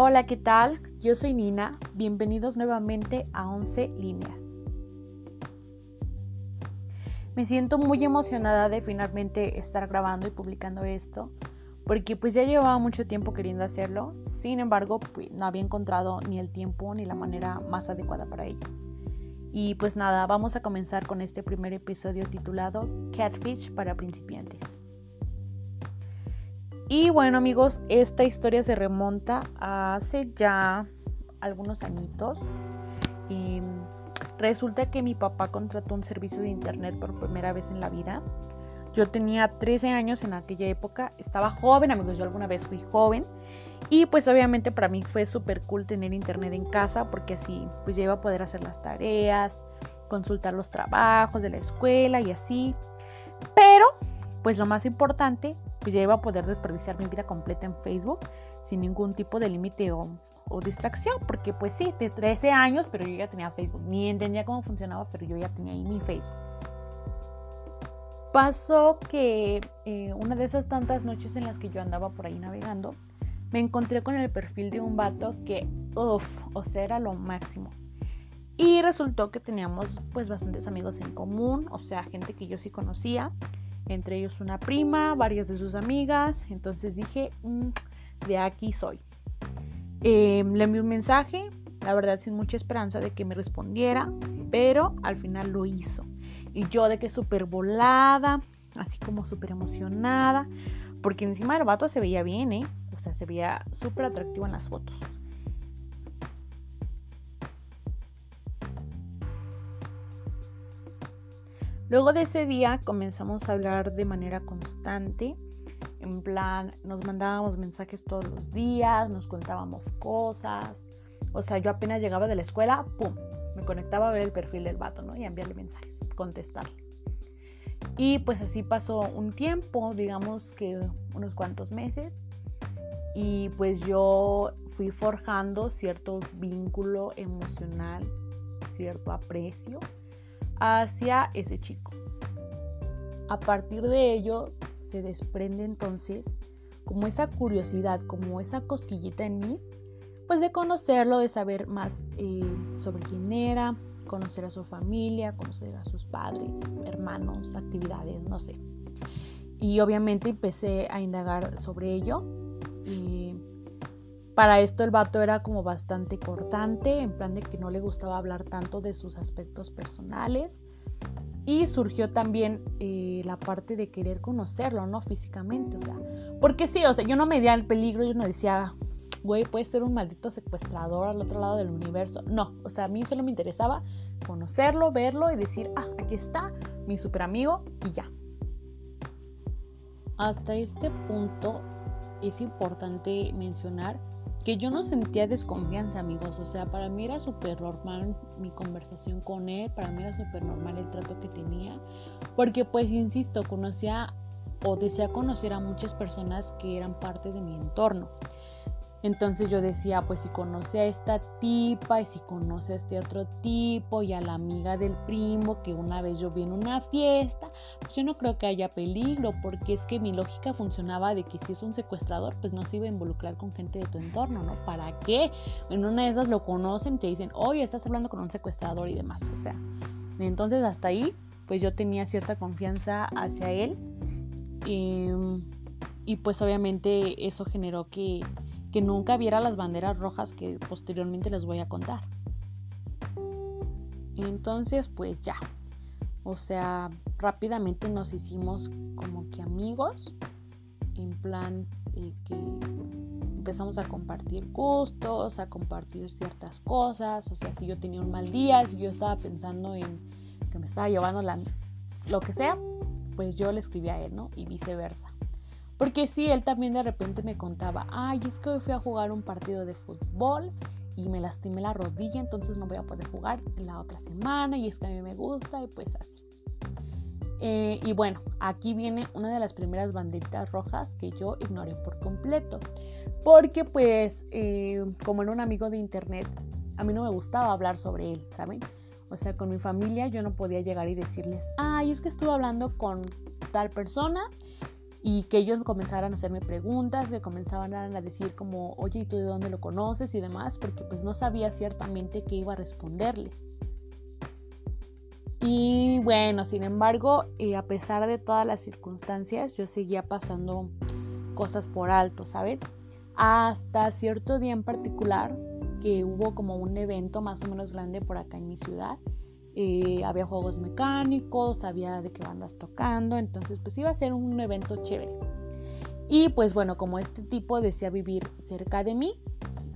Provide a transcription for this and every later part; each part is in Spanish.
Hola, ¿qué tal? Yo soy Nina. Bienvenidos nuevamente a 11 líneas. Me siento muy emocionada de finalmente estar grabando y publicando esto, porque pues ya llevaba mucho tiempo queriendo hacerlo, sin embargo pues, no había encontrado ni el tiempo ni la manera más adecuada para ello. Y pues nada, vamos a comenzar con este primer episodio titulado Catfish para principiantes. Y bueno amigos, esta historia se remonta a hace ya algunos añitos. Y resulta que mi papá contrató un servicio de internet por primera vez en la vida. Yo tenía 13 años en aquella época, estaba joven amigos, yo alguna vez fui joven. Y pues obviamente para mí fue súper cool tener internet en casa porque así pues ya iba a poder hacer las tareas, consultar los trabajos de la escuela y así. Pero pues lo más importante iba a poder desperdiciar mi vida completa en Facebook sin ningún tipo de límite o, distracción, porque pues sí, de 13 años, pero yo ya tenía Facebook, ni entendía cómo funcionaba, pero yo ya tenía ahí mi Facebook. Pasó que eh, una de esas tantas noches en las que yo andaba por ahí navegando, me encontré con el perfil de un vato que, uff, o sea, era lo máximo. Y resultó que teníamos pues bastantes amigos en común, o sea, gente que yo sí conocía entre ellos una prima, varias de sus amigas. Entonces dije, mm, de aquí soy. Em, le envié un mensaje, la verdad sin mucha esperanza de que me respondiera, pero al final lo hizo. Y yo de que súper volada, así como súper emocionada, porque encima el vato se veía bien, ¿eh? O sea, se veía súper atractivo en las fotos. Luego de ese día comenzamos a hablar de manera constante. En plan, nos mandábamos mensajes todos los días, nos contábamos cosas. O sea, yo apenas llegaba de la escuela, ¡pum! Me conectaba a ver el perfil del vato, ¿no? Y enviarle mensajes, contestarle. Y pues así pasó un tiempo, digamos que unos cuantos meses. Y pues yo fui forjando cierto vínculo emocional, cierto aprecio hacia ese chico. A partir de ello se desprende entonces como esa curiosidad, como esa cosquillita en mí, pues de conocerlo, de saber más eh, sobre quién era, conocer a su familia, conocer a sus padres, hermanos, actividades, no sé. Y obviamente empecé a indagar sobre ello. Para esto el vato era como bastante cortante, en plan de que no le gustaba hablar tanto de sus aspectos personales. Y surgió también eh, la parte de querer conocerlo, ¿no? Físicamente, o sea. Porque sí, o sea, yo no me di el peligro, yo no decía, güey, puede ser un maldito secuestrador al otro lado del universo. No, o sea, a mí solo me interesaba conocerlo, verlo y decir, ah, aquí está mi super amigo y ya. Hasta este punto es importante mencionar que yo no sentía desconfianza, amigos. O sea, para mí era súper normal mi conversación con él, para mí era súper normal el trato que tenía, porque pues, insisto, conocía o decía conocer a muchas personas que eran parte de mi entorno. Entonces yo decía, pues si conoce a esta tipa y si conoce a este otro tipo y a la amiga del primo que una vez yo vi en una fiesta, pues yo no creo que haya peligro porque es que mi lógica funcionaba de que si es un secuestrador, pues no se iba a involucrar con gente de tu entorno, ¿no? ¿Para qué? En una de esas lo conocen, te dicen, oye, estás hablando con un secuestrador y demás, o sea. Entonces hasta ahí, pues yo tenía cierta confianza hacia él y, y pues obviamente eso generó que que nunca viera las banderas rojas que posteriormente les voy a contar. Entonces, pues ya. O sea, rápidamente nos hicimos como que amigos. En plan que empezamos a compartir gustos, a compartir ciertas cosas. O sea, si yo tenía un mal día, si yo estaba pensando en que me estaba llevando la, lo que sea, pues yo le escribía a él, ¿no? Y viceversa. Porque sí, él también de repente me contaba, ay, es que hoy fui a jugar un partido de fútbol y me lastimé la rodilla, entonces no voy a poder jugar la otra semana y es que a mí me gusta y pues así. Eh, y bueno, aquí viene una de las primeras banderitas rojas que yo ignoré por completo. Porque pues, eh, como era un amigo de internet, a mí no me gustaba hablar sobre él, ¿saben? O sea, con mi familia yo no podía llegar y decirles, ay, es que estuve hablando con tal persona y que ellos comenzaran a hacerme preguntas, que comenzaban a decir como, oye, ¿y tú de dónde lo conoces? y demás, porque pues no sabía ciertamente qué iba a responderles. Y bueno, sin embargo, eh, a pesar de todas las circunstancias, yo seguía pasando cosas por alto, ¿saben? Hasta cierto día en particular, que hubo como un evento más o menos grande por acá en mi ciudad. Había juegos mecánicos, había de qué bandas tocando, entonces pues iba a ser un evento chévere. Y pues bueno, como este tipo decía vivir cerca de mí,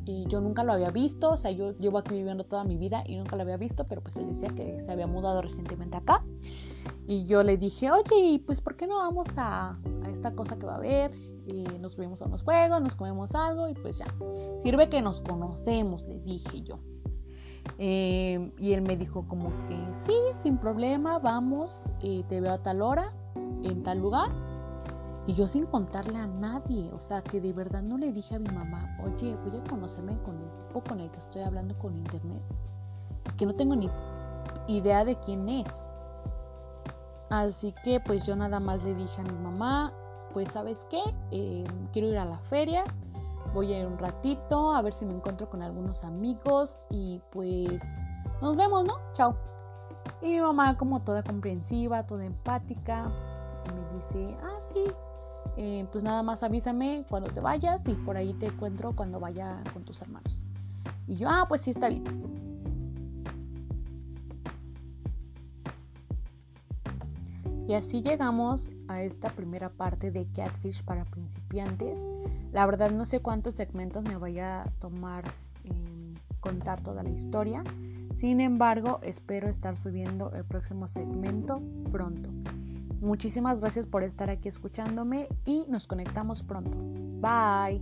y yo nunca lo había visto, o sea, yo llevo aquí viviendo toda mi vida y nunca lo había visto, pero pues él decía que se había mudado recientemente acá. Y yo le dije, oye, pues ¿por qué no vamos a, a esta cosa que va a haber? Y nos vemos a unos juegos, nos comemos algo y pues ya. Sirve que nos conocemos, le dije yo. Eh, y él me dijo como que sí, sin problema, vamos, eh, te veo a tal hora, en tal lugar y yo sin contarle a nadie, o sea, que de verdad no le dije a mi mamá, oye, voy a conocerme con el tipo con el que estoy hablando con internet, que no tengo ni idea de quién es. Así que pues yo nada más le dije a mi mamá, pues sabes qué, eh, quiero ir a la feria, voy a ir un ratito a ver si me encuentro con algunos amigos y pues nos vemos, ¿no? Chao. Y mi mamá como toda comprensiva, toda empática, me dice, ah, sí, eh, pues nada más avísame cuando te vayas y por ahí te encuentro cuando vaya con tus hermanos. Y yo, ah, pues sí, está bien. Y así llegamos a esta primera parte de Catfish para principiantes. La verdad no sé cuántos segmentos me vaya a tomar en contar toda la historia. Sin embargo, espero estar subiendo el próximo segmento pronto. Muchísimas gracias por estar aquí escuchándome y nos conectamos pronto. Bye.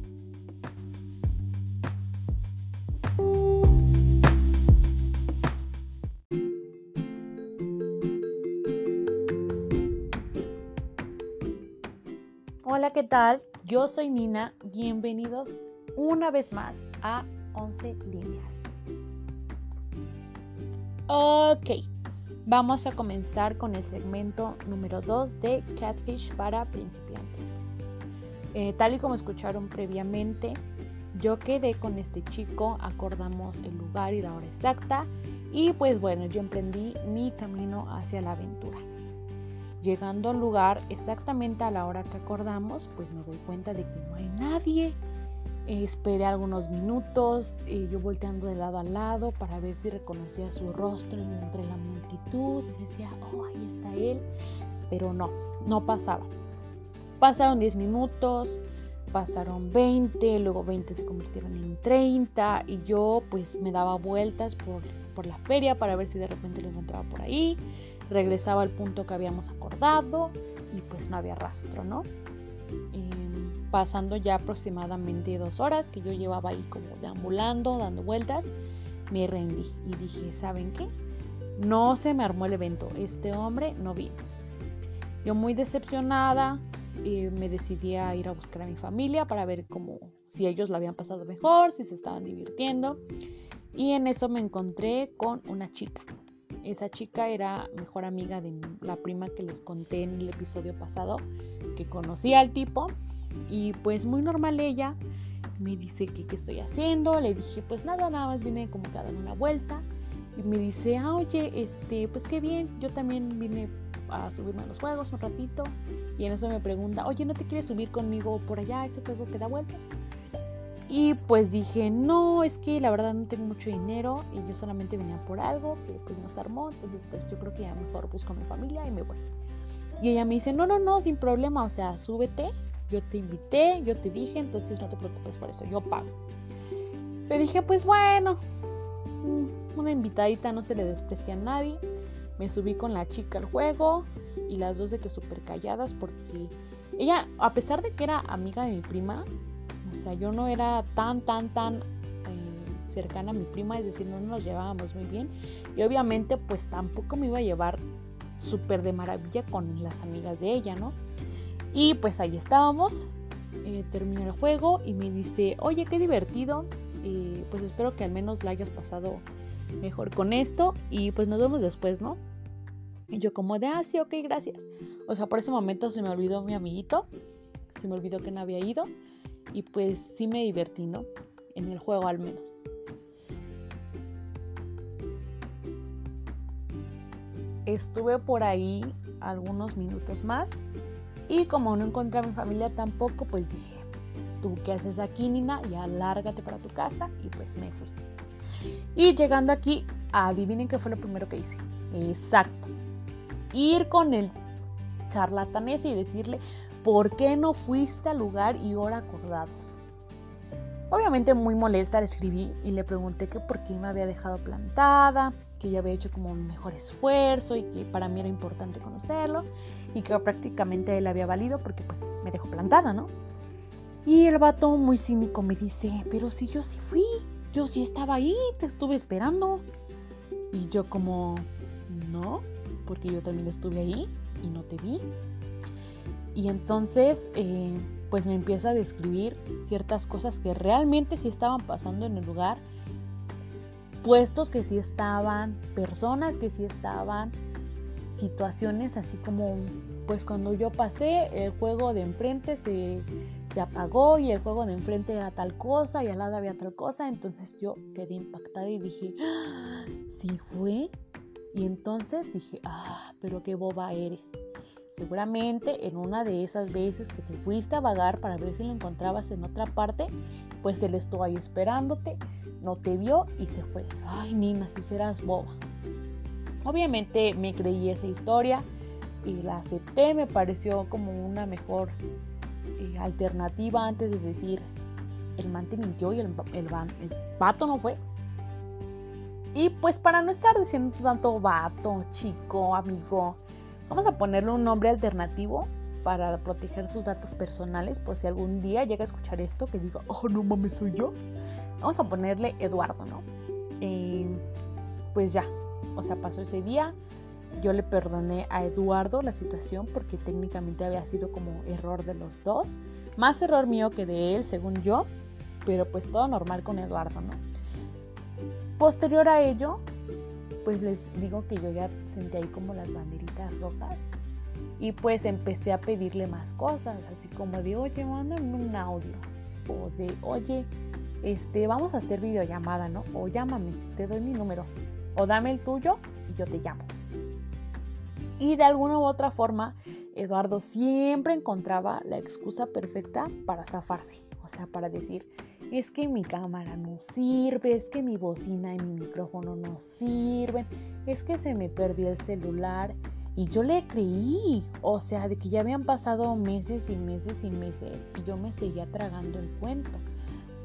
Hola, ¿qué tal? Yo soy Nina. Bienvenidos una vez más a 11 líneas. Ok. Vamos a comenzar con el segmento número 2 de Catfish para principiantes. Eh, tal y como escucharon previamente, yo quedé con este chico, acordamos el lugar y la hora exacta y pues bueno, yo emprendí mi camino hacia la aventura. Llegando al lugar exactamente a la hora que acordamos, pues me doy cuenta de que no hay nadie. Esperé algunos minutos, y yo volteando de lado a lado para ver si reconocía su rostro entre la multitud. Y decía, oh, ahí está él, pero no, no pasaba. Pasaron 10 minutos, pasaron 20, luego 20 se convirtieron en 30 y yo pues me daba vueltas por, por la feria para ver si de repente lo encontraba por ahí, regresaba al punto que habíamos acordado y pues no había rastro, ¿no? pasando ya aproximadamente dos horas que yo llevaba ahí como deambulando, dando vueltas, me rendí y dije, ¿saben qué? No se me armó el evento, este hombre no vino. Yo muy decepcionada eh, me decidí a ir a buscar a mi familia para ver cómo, si ellos lo habían pasado mejor, si se estaban divirtiendo. Y en eso me encontré con una chica. Esa chica era mejor amiga de la prima que les conté en el episodio pasado, que conocía al tipo y pues muy normal ella me dice que qué estoy haciendo. Le dije, pues nada, nada más vine como que a dar una vuelta. Y me dice, ah, oye, este, pues qué bien, yo también vine a subirme a los juegos un ratito. Y en eso me pregunta, oye, ¿no te quieres subir conmigo por allá, ese juego que da vueltas? Y pues dije, no, es que la verdad no tengo mucho dinero y yo solamente venía por algo, que pues nos armó. Entonces, pues yo creo que ya mejor busco a mi familia y me voy. Y ella me dice, no, no, no, sin problema, o sea, súbete yo te invité, yo te dije, entonces no te preocupes por eso, yo pago. Le dije, pues bueno, mm, una invitadita no se le desprecia a nadie. Me subí con la chica al juego y las dos de que súper calladas porque ella, a pesar de que era amiga de mi prima, o sea, yo no era tan, tan, tan eh, cercana a mi prima, es decir, no nos llevábamos muy bien. Y obviamente pues tampoco me iba a llevar súper de maravilla con las amigas de ella, ¿no? Y pues ahí estábamos, eh, el juego y me dice, oye, qué divertido, y pues espero que al menos la hayas pasado mejor con esto y pues nos vemos después, ¿no? Y yo como de, ah, sí, ok, gracias. O sea, por ese momento se me olvidó mi amiguito, se me olvidó que no había ido y pues sí me divertí, ¿no? En el juego al menos. Estuve por ahí algunos minutos más y como no encontré a mi familia tampoco, pues dije, ¿tú qué haces aquí, Nina? Ya lárgate para tu casa y pues me fui. Y llegando aquí, adivinen qué fue lo primero que hice. Exacto. Ir con el charlatán ese y decirle, ¿por qué no fuiste al lugar y hora acordados? Obviamente muy molesta le escribí y le pregunté que por qué me había dejado plantada, que yo había hecho como un mejor esfuerzo y que para mí era importante conocerlo y que prácticamente él había valido porque pues me dejó plantada, ¿no? Y el vato muy cínico me dice, pero si yo sí fui, yo sí estaba ahí, te estuve esperando. Y yo como, no, porque yo también estuve ahí y no te vi. Y entonces, eh, pues me empieza a describir ciertas cosas que realmente sí estaban pasando en el lugar, puestos que sí estaban, personas que sí estaban, situaciones así como, pues cuando yo pasé, el juego de enfrente se, se apagó y el juego de enfrente era tal cosa y al lado había tal cosa, entonces yo quedé impactada y dije, ¡Ah! ¿sí fue? Y entonces dije, ah, pero qué boba eres. Seguramente en una de esas veces que te fuiste a vagar para ver si lo encontrabas en otra parte, pues él estuvo ahí esperándote, no te vio y se fue. Ay, Nina, si serás boba. Obviamente me creí esa historia y la acepté, me pareció como una mejor eh, alternativa antes de decir el man mintió y el, el, el vato no fue. Y pues para no estar diciendo tanto vato, chico, amigo, vamos a ponerle un nombre alternativo para proteger sus datos personales por si algún día llega a escuchar esto que diga, oh no mames, soy yo. Vamos a ponerle Eduardo, ¿no? Eh, pues ya, o sea, pasó ese día. Yo le perdoné a Eduardo la situación porque técnicamente había sido como error de los dos. Más error mío que de él, según yo. Pero pues todo normal con Eduardo, ¿no? Posterior a ello, pues les digo que yo ya sentí ahí como las banderitas rojas. Y pues empecé a pedirle más cosas, así como de, oye, mándame un audio. O de, oye, este, vamos a hacer videollamada, ¿no? O llámame, te doy mi número o dame el tuyo y yo te llamo. Y de alguna u otra forma, Eduardo siempre encontraba la excusa perfecta para zafarse, o sea, para decir, es que mi cámara no sirve, es que mi bocina y mi micrófono no sirven, es que se me perdió el celular. Y yo le creí, o sea, de que ya habían pasado meses y meses y meses y yo me seguía tragando el cuento.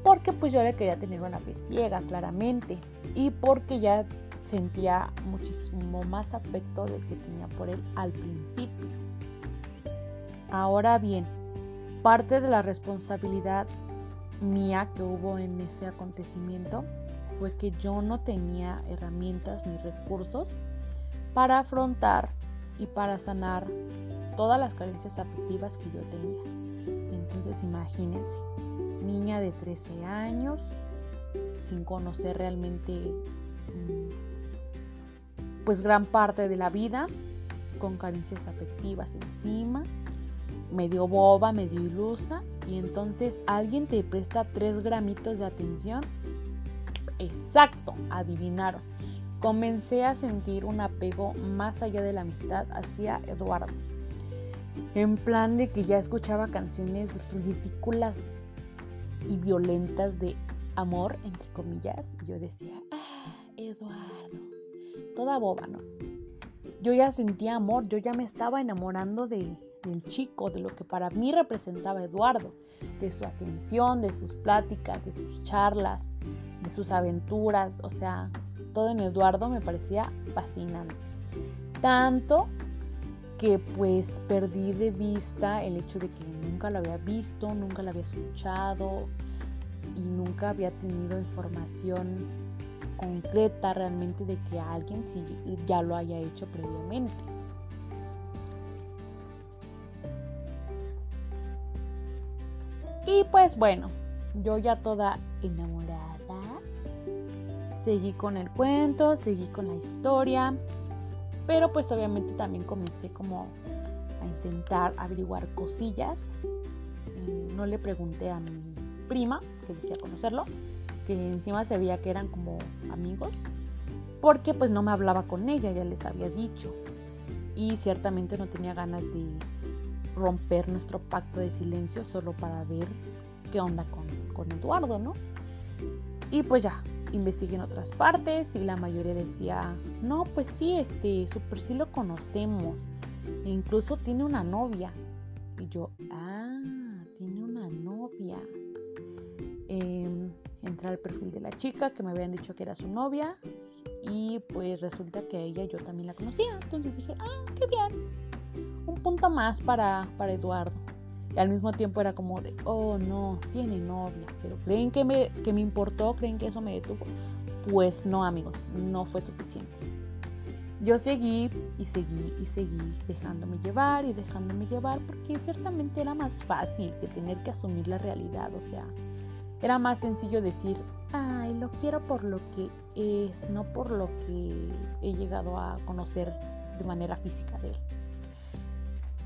Porque pues yo le quería tener una fe ciega, claramente. Y porque ya sentía muchísimo más afecto del que tenía por él al principio. Ahora bien, parte de la responsabilidad mía que hubo en ese acontecimiento fue que yo no tenía herramientas ni recursos para afrontar y para sanar todas las carencias afectivas que yo tenía. Entonces imagínense, niña de 13 años, sin conocer realmente mm, pues gran parte de la vida con carencias afectivas encima, medio boba, medio ilusa, y entonces alguien te presta tres gramitos de atención. Exacto, adivinaron. Comencé a sentir un apego más allá de la amistad hacia Eduardo. En plan de que ya escuchaba canciones ridículas y violentas de amor, entre comillas, y yo decía, ah, Eduardo toda boba, ¿no? Yo ya sentía amor, yo ya me estaba enamorando del chico, de lo que para mí representaba Eduardo, de su atención, de sus pláticas, de sus charlas, de sus aventuras, o sea, todo en Eduardo me parecía fascinante. Tanto que pues perdí de vista el hecho de que nunca lo había visto, nunca lo había escuchado y nunca había tenido información concreta realmente de que alguien ya lo haya hecho previamente. Y pues bueno, yo ya toda enamorada, seguí con el cuento, seguí con la historia, pero pues obviamente también comencé como a intentar averiguar cosillas. Eh, no le pregunté a mi prima, que decía conocerlo, que encima se veía que eran como amigos, porque pues no me hablaba con ella, ya les había dicho. Y ciertamente no tenía ganas de romper nuestro pacto de silencio solo para ver qué onda con, con Eduardo, ¿no? Y pues ya, investigué en otras partes y la mayoría decía, no, pues sí, este, super sí lo conocemos. E incluso tiene una novia. Y yo, ah, tiene una novia. Eh, entré al perfil de la chica que me habían dicho que era su novia. Y pues resulta que a ella yo también la conocía. Entonces dije, ah, qué bien. Un punto más para, para Eduardo. Y al mismo tiempo era como de, oh no, tiene novia. Pero ¿creen que me, que me importó? ¿Creen que eso me detuvo? Pues no, amigos, no fue suficiente. Yo seguí y seguí y seguí dejándome llevar y dejándome llevar porque ciertamente era más fácil que tener que asumir la realidad. O sea, era más sencillo decir, ay, lo quiero por lo que es, no por lo que he llegado a conocer de manera física de él.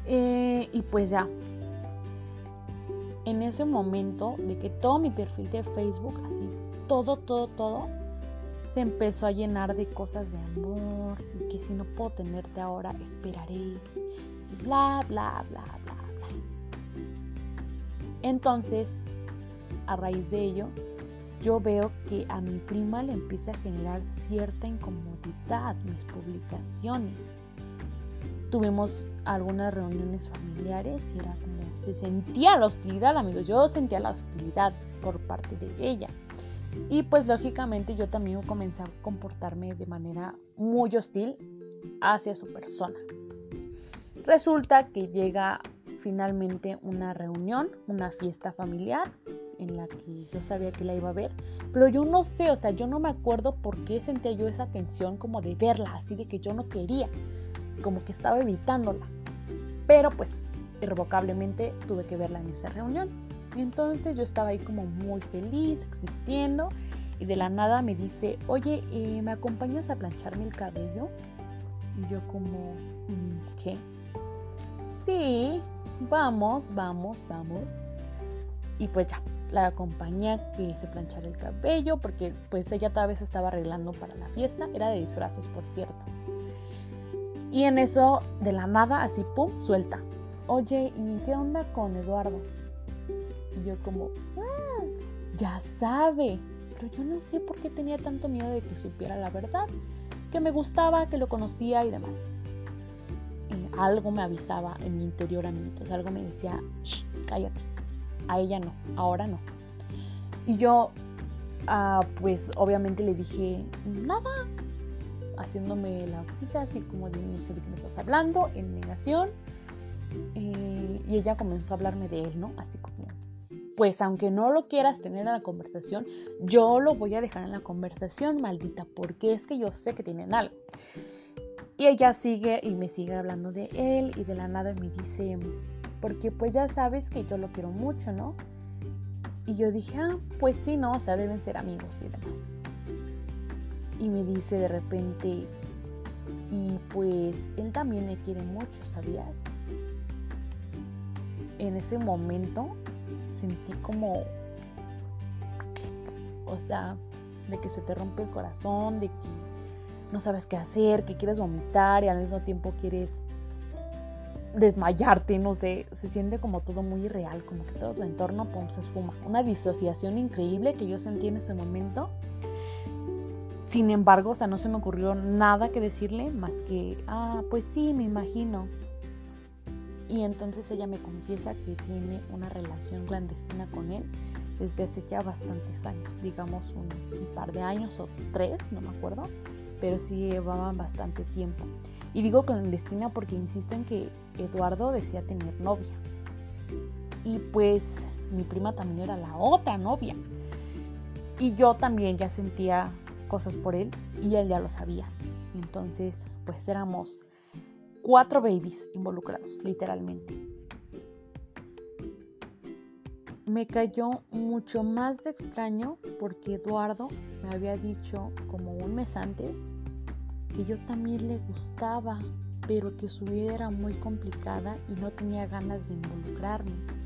Eh, y pues ya, en ese momento de que todo mi perfil de Facebook, así, todo, todo, todo, se empezó a llenar de cosas de amor y que si no puedo tenerte ahora, esperaré. Bla, bla, bla, bla, bla. Entonces, a raíz de ello, yo veo que a mi prima le empieza a generar cierta incomodidad mis publicaciones. Tuvimos algunas reuniones familiares y era como se sentía la hostilidad, amigos. Yo sentía la hostilidad por parte de ella. Y pues lógicamente yo también comencé a comportarme de manera muy hostil hacia su persona. Resulta que llega finalmente una reunión, una fiesta familiar en la que yo sabía que la iba a ver, pero yo no sé, o sea, yo no me acuerdo por qué sentía yo esa tensión como de verla, así de que yo no quería, como que estaba evitándola. Pero pues irrevocablemente tuve que verla en esa reunión. Entonces yo estaba ahí como muy feliz, existiendo, y de la nada me dice, oye, eh, ¿me acompañas a plancharme el cabello? Y yo como, mm, ¿qué? Sí, vamos, vamos, vamos. Y pues ya, la acompañé a que se planchara el cabello, porque pues ella tal vez estaba arreglando para la fiesta, era de disfraces por cierto. Y en eso, de la nada, así, pum, suelta oye, ¿y qué onda con Eduardo? Y yo como, ah, ya sabe, pero yo no sé por qué tenía tanto miedo de que supiera la verdad, que me gustaba, que lo conocía y demás. Y algo me avisaba en mi interior a mí, algo me decía, Shh, cállate, a ella no, ahora no. Y yo, ah, pues obviamente le dije, nada, haciéndome la oxisa, así como de no sé de qué me estás hablando, en negación. Eh, y ella comenzó a hablarme de él, ¿no? Así como, pues aunque no lo quieras tener en la conversación, yo lo voy a dejar en la conversación, maldita, porque es que yo sé que tienen algo. Y ella sigue y me sigue hablando de él y de la nada me dice, porque pues ya sabes que yo lo quiero mucho, ¿no? Y yo dije, ah, pues sí, no, o sea, deben ser amigos y demás. Y me dice de repente, y pues él también me quiere mucho, ¿sabías? en ese momento sentí como, o sea, de que se te rompe el corazón, de que no sabes qué hacer, que quieres vomitar y al mismo tiempo quieres desmayarte, no sé, se siente como todo muy irreal, como que todo tu entorno pum, se esfuma. Una disociación increíble que yo sentí en ese momento. Sin embargo, o sea, no se me ocurrió nada que decirle más que, ah, pues sí, me imagino. Y entonces ella me confiesa que tiene una relación clandestina con él desde hace ya bastantes años, digamos un, par de años o tres, no me acuerdo, pero sí llevaban bastante tiempo. Y digo clandestina porque insisto en que Eduardo decía tener novia. Y pues mi prima también era la otra novia. Y yo también ya sentía cosas por él y él ya lo sabía. Entonces, pues éramos cuatro babies involucrados, literalmente. Me cayó mucho más de extraño porque Eduardo me había dicho como un mes antes que yo también le gustaba, pero que su vida era muy complicada y no tenía ganas de involucrarme.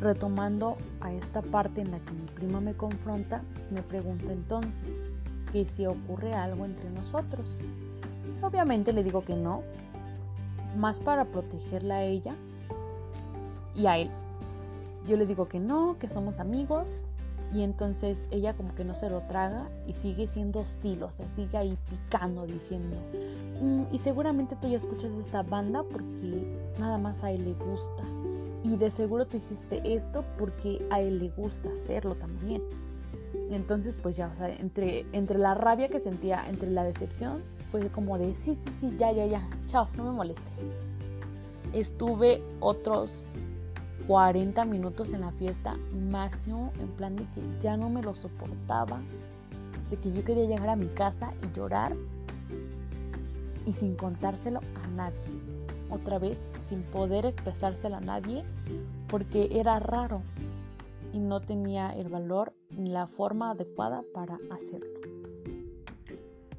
Retomando a esta parte en la que mi prima me confronta, me pregunta entonces que si ocurre algo entre nosotros. Obviamente le digo que no, más para protegerla a ella y a él. Yo le digo que no, que somos amigos y entonces ella como que no se lo traga y sigue siendo hostil, o sea, sigue ahí picando diciendo, mm, y seguramente tú ya escuchas esta banda porque nada más a él le gusta. Y de seguro te hiciste esto porque a él le gusta hacerlo también. Entonces, pues ya, o sea, entre, entre la rabia que sentía, entre la decepción, fue como de, sí, sí, sí, ya, ya, ya, chao, no me molestes. Estuve otros 40 minutos en la fiesta máximo, en plan de que ya no me lo soportaba, de que yo quería llegar a mi casa y llorar y sin contárselo a nadie. Otra vez, sin poder expresárselo a nadie, porque era raro y no tenía el valor ni la forma adecuada para hacerlo.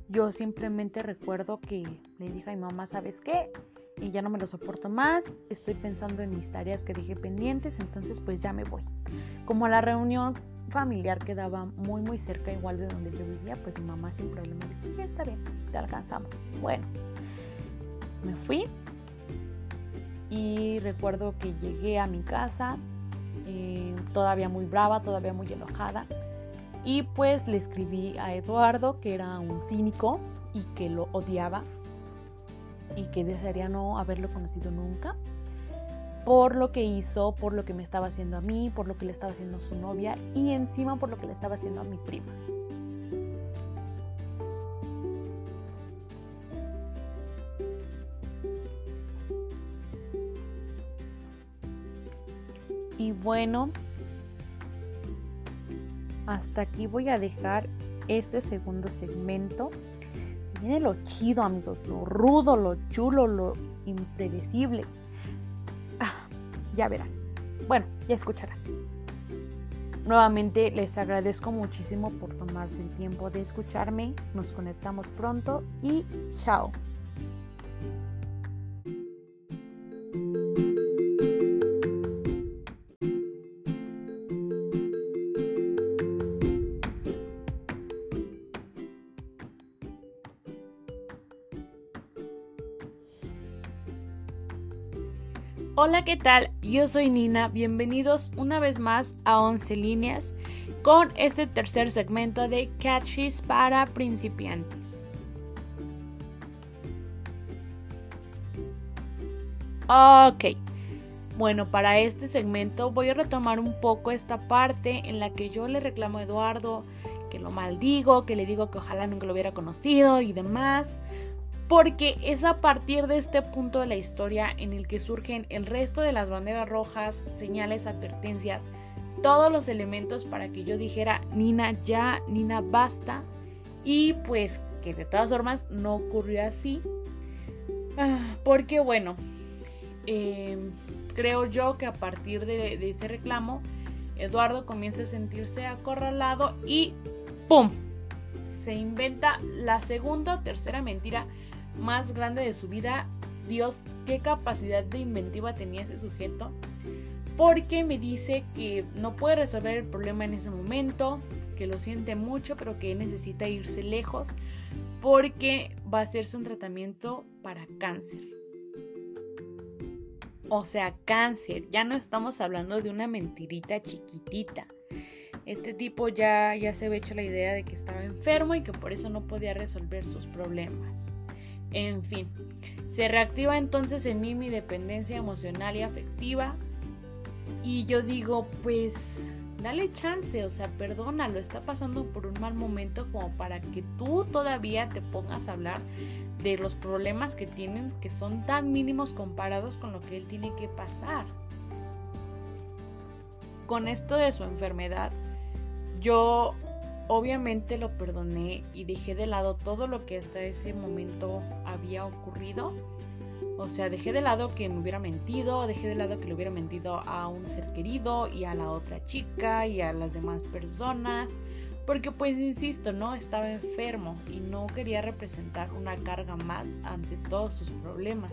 Yo simplemente recuerdo que le dije a mi mamá, ¿sabes qué? Y ya no me lo soporto más, estoy pensando en mis tareas que dejé pendientes, entonces pues ya me voy. Como la reunión familiar quedaba muy muy cerca igual de donde yo vivía, pues mi mamá sin problema dijo, sí, está bien, te alcanzamos. Bueno, me fui y recuerdo que llegué a mi casa, eh, todavía muy brava, todavía muy enojada. Y pues le escribí a Eduardo, que era un cínico y que lo odiaba y que desearía no haberlo conocido nunca. Por lo que hizo, por lo que me estaba haciendo a mí, por lo que le estaba haciendo a su novia y encima por lo que le estaba haciendo a mi prima. Y bueno, hasta aquí voy a dejar este segundo segmento. Se viene lo chido, amigos, lo rudo, lo chulo, lo impredecible. Ah, ya verán. Bueno, ya escucharán. Nuevamente les agradezco muchísimo por tomarse el tiempo de escucharme. Nos conectamos pronto y chao. Hola, ¿qué tal? Yo soy Nina. Bienvenidos una vez más a 11 líneas con este tercer segmento de Catches para principiantes. Ok. Bueno, para este segmento voy a retomar un poco esta parte en la que yo le reclamo a Eduardo que lo maldigo, que le digo que ojalá nunca lo hubiera conocido y demás porque es a partir de este punto de la historia en el que surgen el resto de las banderas rojas, señales, advertencias, todos los elementos para que yo dijera, Nina, ya, Nina, basta. Y pues que de todas formas no ocurrió así. Ah, porque bueno, em, creo yo que a partir de, de ese reclamo, Eduardo comienza a sentirse acorralado y ¡pum! Se inventa la segunda o tercera mentira más grande de su vida. Dios, qué capacidad de inventiva tenía ese sujeto. Porque me dice que no puede resolver el problema en ese momento, que lo siente mucho, pero que necesita irse lejos porque va a hacerse un tratamiento para cáncer. O sea, cáncer. Ya no estamos hablando de una mentirita chiquitita. Este tipo ya, ya se había hecho la idea de que estaba enfermo y que por eso no podía resolver sus problemas. En fin, se reactiva entonces en mí mi dependencia emocional y afectiva. Y yo digo, pues dale chance, o sea, perdónalo, está pasando por un mal momento como para que tú todavía te pongas a hablar de los problemas que tienen, que son tan mínimos comparados con lo que él tiene que pasar. Con esto de su enfermedad, yo Obviamente lo perdoné y dejé de lado todo lo que hasta ese momento había ocurrido. O sea, dejé de lado que me hubiera mentido, dejé de lado que le hubiera mentido a un ser querido y a la otra chica y a las demás personas. porque pues insisto, ¿no? Estaba enfermo y no quería representar una carga más ante todos sus problemas.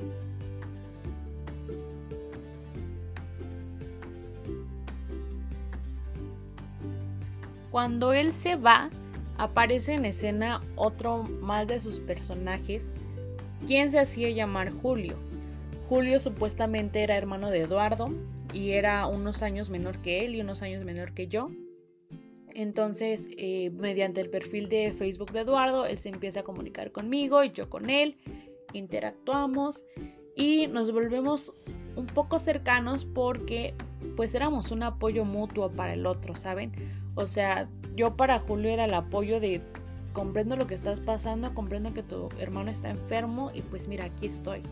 Cuando él se va, aparece en escena otro más de sus personajes, quien se hacía llamar Julio. Julio supuestamente era hermano de Eduardo y era unos años menor que él y unos años menor que yo. Entonces, eh, mediante el perfil de Facebook de Eduardo, él se empieza a comunicar conmigo y yo con él, interactuamos y nos volvemos un poco cercanos porque pues éramos un apoyo mutuo para el otro, ¿saben? O sea, yo para Julio era el apoyo de comprendo lo que estás pasando, comprendo que tu hermano está enfermo y pues mira, aquí estoy.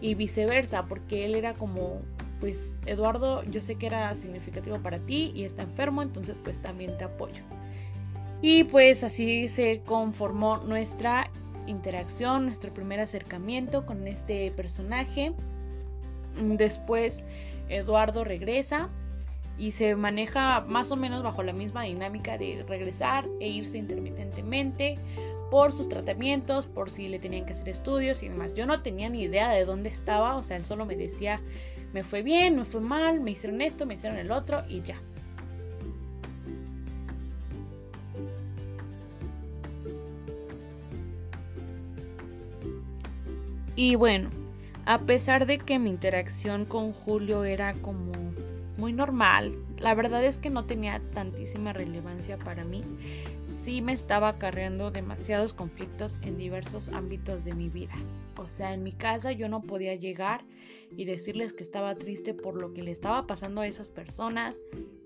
Y viceversa, porque él era como, pues Eduardo, yo sé que era significativo para ti y está enfermo, entonces pues también te apoyo. Y pues así se conformó nuestra interacción, nuestro primer acercamiento con este personaje. Después Eduardo regresa y se maneja más o menos bajo la misma dinámica de regresar e irse intermitentemente por sus tratamientos, por si le tenían que hacer estudios y demás. Yo no tenía ni idea de dónde estaba, o sea, él solo me decía, me fue bien, me fue mal, me hicieron esto, me hicieron el otro y ya. Y bueno, a pesar de que mi interacción con Julio era como muy normal. La verdad es que no tenía tantísima relevancia para mí. Sí me estaba acarreando demasiados conflictos en diversos ámbitos de mi vida. O sea, en mi casa yo no podía llegar y decirles que estaba triste por lo que le estaba pasando a esas personas.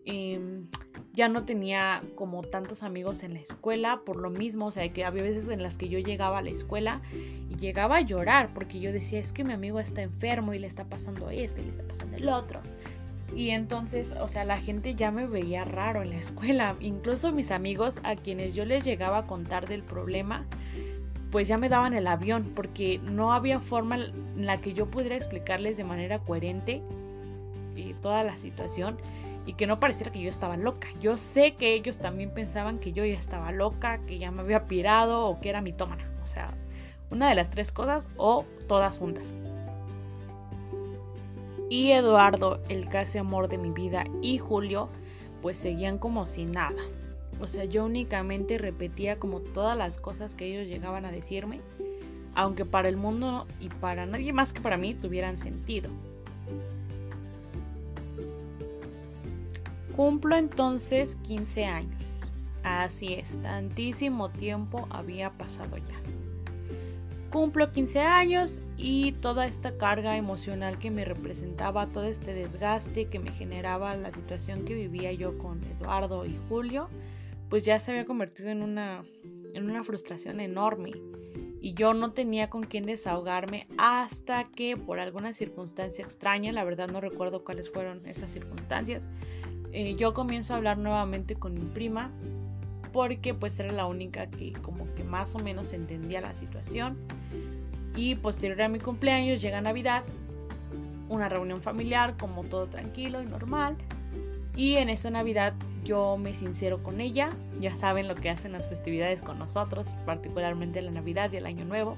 Em, ya no tenía como tantos amigos en la escuela por lo mismo, o sea, que había veces en las que yo llegaba a la escuela y llegaba a llorar porque yo decía, es que mi amigo está enfermo y le está pasando esto y le está pasando el otro. Y entonces, o sea, la gente ya me veía raro en la escuela. Incluso mis amigos a quienes yo les llegaba a contar del problema, pues ya me daban el avión porque no había forma en la que yo pudiera explicarles de manera coherente eh, toda la situación y que no pareciera que yo estaba loca. Yo sé que ellos también pensaban que yo ya estaba loca, que ya me había pirado o que era mitómana. O sea, una de las tres cosas o todas juntas y Eduardo, el casi amor de mi vida, y Julio, pues seguían como si nada. O sea, yo únicamente repetía como todas las cosas que ellos llegaban a decirme, aunque para el mundo y para nadie más que para mí tuvieran sentido. Cumplo entonces 15 años. Así es, tantísimo tiempo había pasado ya. Cumplo 15 años y toda esta carga emocional que me representaba, todo este desgaste que me generaba la situación que vivía yo con Eduardo y Julio, pues ya se había convertido en una, en una frustración enorme. Y yo no tenía con quién desahogarme hasta que por alguna circunstancia extraña, la verdad no recuerdo cuáles fueron esas circunstancias, eh, yo comienzo a hablar nuevamente con mi prima porque pues era la única que como que más o menos entendía la situación. Y posterior a mi cumpleaños llega Navidad, una reunión familiar como todo tranquilo y normal. Y en esa Navidad yo me sincero con ella, ya saben lo que hacen las festividades con nosotros, particularmente la Navidad y el Año Nuevo.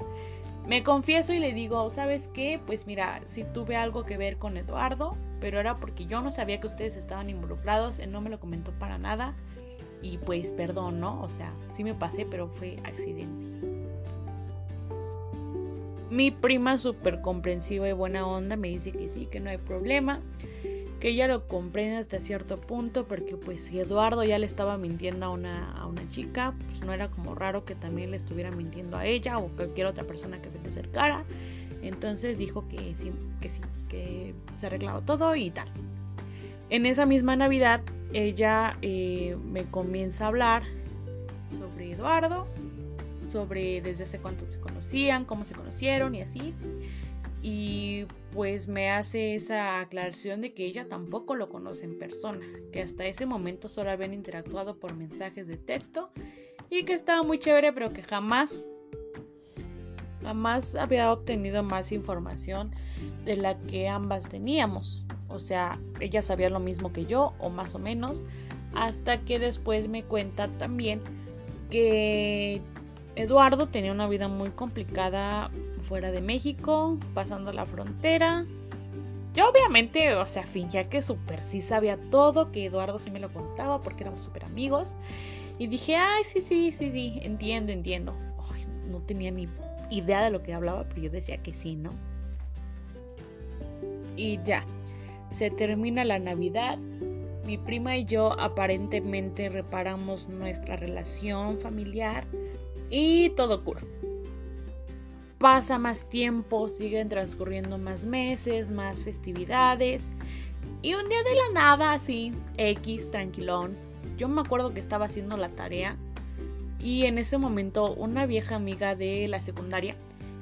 Me confieso y le digo, ¿sabes qué? Pues mira, si tuve algo que ver con Eduardo, pero era porque yo no sabía que ustedes estaban involucrados, él no me lo comentó para nada. Y pues perdón, ¿no? O sea, sí me pasé, pero fue accidente. Mi prima súper comprensiva y buena onda me dice que sí, que no hay problema, que ella lo comprende hasta cierto punto, porque pues si Eduardo ya le estaba mintiendo a una, a una chica, pues no era como raro que también le estuviera mintiendo a ella o cualquier otra persona que se le acercara. Entonces dijo que sí, que sí, que se arreglaba todo y tal. En esa misma Navidad ella eh, me comienza a hablar sobre Eduardo, sobre desde hace cuánto se conocían, cómo se conocieron y así. Y pues me hace esa aclaración de que ella tampoco lo conoce en persona, que hasta ese momento solo habían interactuado por mensajes de texto y que estaba muy chévere, pero que jamás, jamás había obtenido más información de la que ambas teníamos. O sea, ella sabía lo mismo que yo, o más o menos, hasta que después me cuenta también que Eduardo tenía una vida muy complicada fuera de México, pasando la frontera. Yo obviamente, o sea, fingía que súper sí sabía todo, que Eduardo sí me lo contaba porque éramos súper amigos. Y dije, ay, sí, sí, sí, sí, entiendo, entiendo. no tenía ni idea de lo que hablaba, pero yo decía que sí, ¿no? Y ya, se termina la Navidad. Mi prima y yo aparentemente reparamos nuestra relación familiar y todo cura. Pasa más tiempo, siguen transcurriendo más meses, más festividades. Y un día de la nada, así, X, tranquilón. Yo me acuerdo que estaba haciendo la tarea y en ese momento una vieja amiga de la secundaria